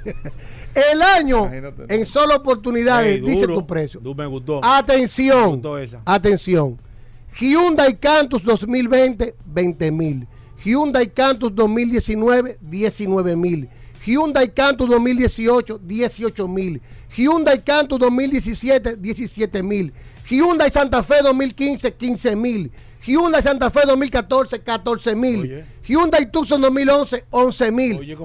El año Imagínate. en solo oportunidades Ey, dice tu precio. Du- Me gustó. Me Atención. gustó esa. Atención. Hyundai Cantus 2020, 20 mil. Hyundai Cantus 2019, 19 mil. Hyundai Cantus 2018, 18 mil. Hyundai Cantus 2017, 17 mil. Hyundai Santa Fe 2015, 15 mil. Hyundai Santa Fe 2014, 14 mil. Hyundai Tucson 2011, 11 mil.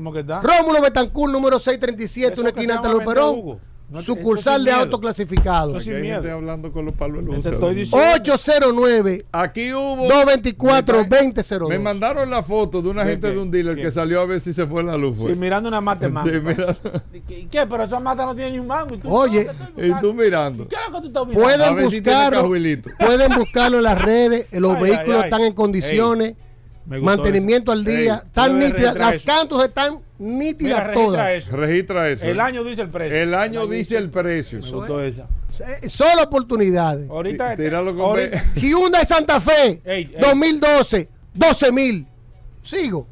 Rómulo Betancourt, número 637, Eso una esquina los Perón. No sucursal de miedo. auto clasificado. Eso Aquí sin hay gente miedo. hablando con los palos luz. Te estoy diciendo. 809 Aquí hubo. 224 Me 2002. mandaron la foto de una ¿De gente qué? de un dealer ¿Qué? que salió a ver si se fue la luz. fue. Sí, mirando una mate más. Sí, mira. ¿Y qué? Pero esa mata no tiene ni un mango. y tú- Oye, ¿qué estoy Y tú mirando. ¿Qué es lo que tú estás mirando? Pueden si buscarlo, pueden buscarlo en las redes. Los Ay, vehículos ay, ay. están en condiciones. Me gustó mantenimiento al día. Debes nítidas. Las eso. cantos están Mira, nítidas registra todas. eso. Registra eso. El ¿eh? año dice el precio. El año dice el precio. Me gustó esa. Eh, Solo oportunidades. Ahorita. Con ahorita-. Hyundai Santa Fe Ey, ey. 2012, 12 mil. Sigo.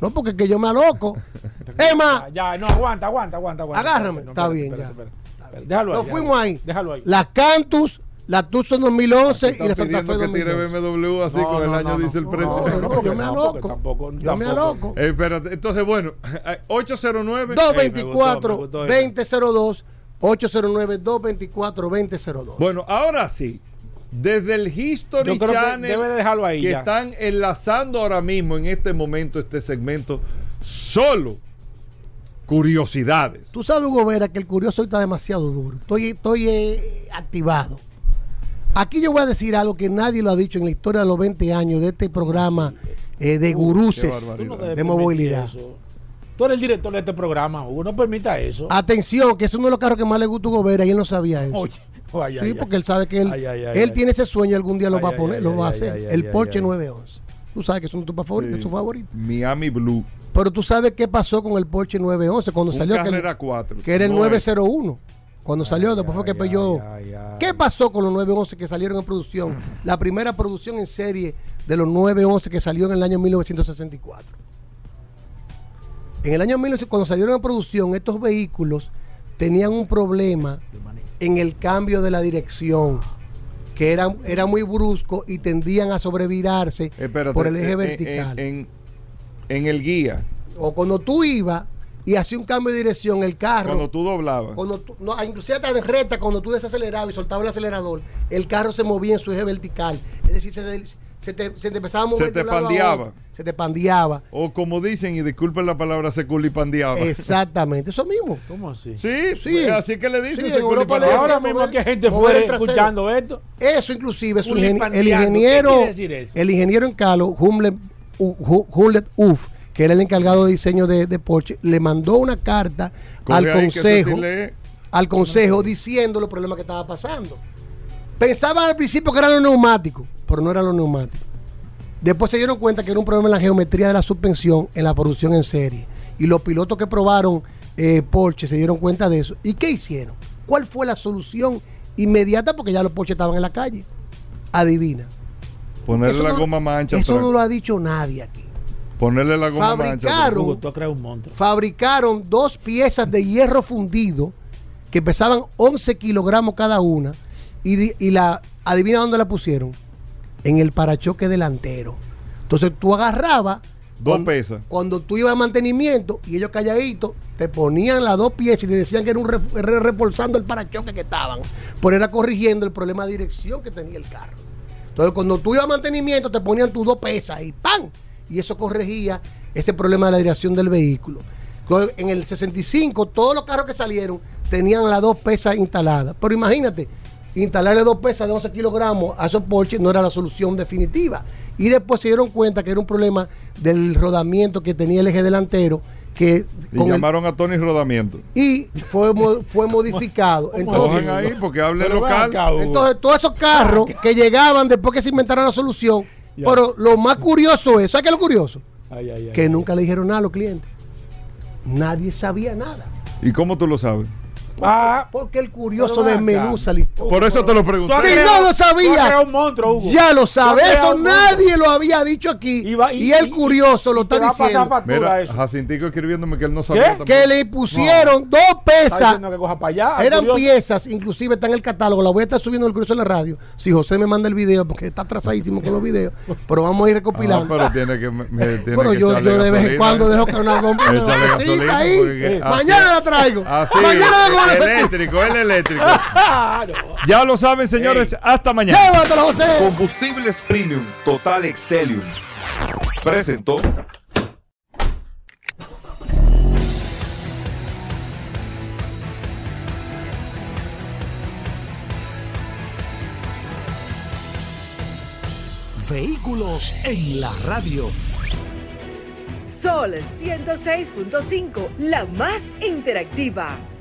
No, porque que yo me aloco. Es más, Ya, ya, no, aguanta, aguanta, aguanta. aguanta. Agárrame. No, Está bien, espérate, ya. espérate, espérate. Déjalo ahí. nos fuimos ahí. Déjalo ahí. La Cantus, la Tucson 2011 y la Santa Fe pidiendo que tire 2012. BMW así No, con el no, año no, dice el no, precio. no, no, yo me no, aloco. tampoco- Yo me aloco. Eh, espérate, entonces bueno, 809 224 me gustó eso. 2002 809 224 2002 Bueno, ahora sí, Desde el History Yo creo que Channel debe dejarlo ahí que ya. están enlazando ahora mismo en este momento este segmento solo curiosidades. Tú sabes, Hugo Vera, que el curioso está demasiado duro. Estoy, estoy eh, activado. Aquí yo voy a decir algo que nadie lo ha dicho en la historia de los 20 años de este programa eh, de guruses no de movilidad. eso. Tú eres el director de este programa, Hugo, no permita eso. Atención, que es uno de los carros que más le gusta a Hugo Vera y él no sabía eso. Oye, oh, ay, sí, ay, porque ay. él sabe que él, Ay, ay, ay, él ay. tiene ese sueño y algún día lo Ay, va a poner, ay, lo ay, va a hacer. ay, el ay, Porsche ay. 911. Tú sabes que es uno de tus favoritos, Sí. tu favorito. Miami Blue. Pero tú sabes qué pasó con el Porsche 911 cuando Un salió que, Carrera 4. que era el No es. 901. Cuando salió, después fue que Peugeot. ¿Qué pasó con los 911 que salieron en producción? La primera producción en serie de los 911 que salió en el año 1964. En el año 1900, cuando salieron en producción, estos vehículos tenían un problema en el cambio de la dirección, que era, era muy brusco y tendían a sobrevirarse Espérate, por el eje eh, eh, vertical. En, en- en el guía, o cuando tú ibas y hacías un cambio de dirección, el carro. cuando tú doblabas. Cuando tú, no, inclusive hasta en recta, cuando tú desacelerabas y soltabas el acelerador, el carro se movía en su eje vertical. Es decir, se, te, se te empezaba a mover. Se te pandeaba. otro. Se te pandeaba. O como dicen, y disculpen la palabra, se culipandeaba. Exactamente, eso mismo. ¿Cómo así? Sí, Sí. pues, así que le dicen. Sí, se Ahora mismo mover- que gente fuera escuchando esto. Eso inclusive, ingen- el ingeniero, ¿qué quiere decir eso? el ingeniero en Calo, Humlet, Humlet Uf, que era el encargado de diseño de, de Porsche, le mandó una carta al consejo, sí al consejo diciendo los problemas que estaba pasando. Pensaban al principio que eran los neumáticos, pero no eran los neumáticos. Después se dieron cuenta que era un problema en la geometría de la suspensión en la producción en serie. Y los pilotos que probaron eh, Porsche se dieron cuenta de eso. ¿Y qué hicieron? ¿Cuál fue la solución inmediata? Porque ya los Porsche estaban en la calle. Adivina. Ponerle Eso la no- goma mancha. Eso atrás. no lo ha dicho nadie aquí. Ponerle la goma. Fabricaron, un fabricaron dos piezas de hierro fundido que pesaban 11 kilogramos cada una. Y, y la, adivina dónde la pusieron. En el parachoque delantero. Entonces tú agarrabas. Dos cuando- pesas. Cuando tú ibas a mantenimiento y ellos calladitos, te ponían las dos piezas y te decían que era un reforzando el parachoque que estaban. Pero era corrigiendo el problema de dirección que tenía el carro. Entonces, cuando tú ibas a mantenimiento, te ponían tus dos pesas y ¡pam! Y eso corregía ese problema de la dirección del vehículo. En el 65, todos los carros que salieron tenían las dos pesas instaladas. Pero imagínate, instalarle dos pesas de 11 kilogramos a esos Porsche no era la solución definitiva. Y después se dieron cuenta que era un problema del rodamiento que tenía el eje delantero. Que Y con el- llamaron a Tony Rodamiento. y fue, fue modificado. Entonces, ahí porque hable local. acá, entonces, todos esos carros que llegaban después que se inventaron la solución. Ya. Pero lo más curioso es, ¿sabes qué es lo curioso? Ay, ay, ay. Que nunca le dijeron nada a los clientes. Nadie sabía nada. ¿Y cómo tú lo sabes? Ah, Porque el curioso desmenuza la historia. Por eso te lo pregunté. Si no lo sabía, creado un monstruo, Hugo. ya lo sabes. Eso nadie lo había dicho aquí. Y va- Y, y- el y- curioso lo y está va a pasar diciendo. Mira, eso. Jacintico escribiéndome que él no sabía. Que le pusieron dos pesas. diciendo que coja para allá. Eran curioso. piezas, inclusive está en el catálogo. La voy a estar subiendo el curso en la radio. Si José me manda el video, porque está atrasadísimo con los videos. Pero vamos a ir Ah, recopilando. pero tiene que. me- me- tiene Pero que yo, de vez en cuando dejo que una cosita ahí. así- Mañana la traigo. Mañana con el eléctrico, el eléctrico. Ya lo saben, señores. Hasta mañana. Llévatelo, José. Combustibles Premium Total Excelium presentó Vehículos en la radio. Sol 106.5, la más interactiva.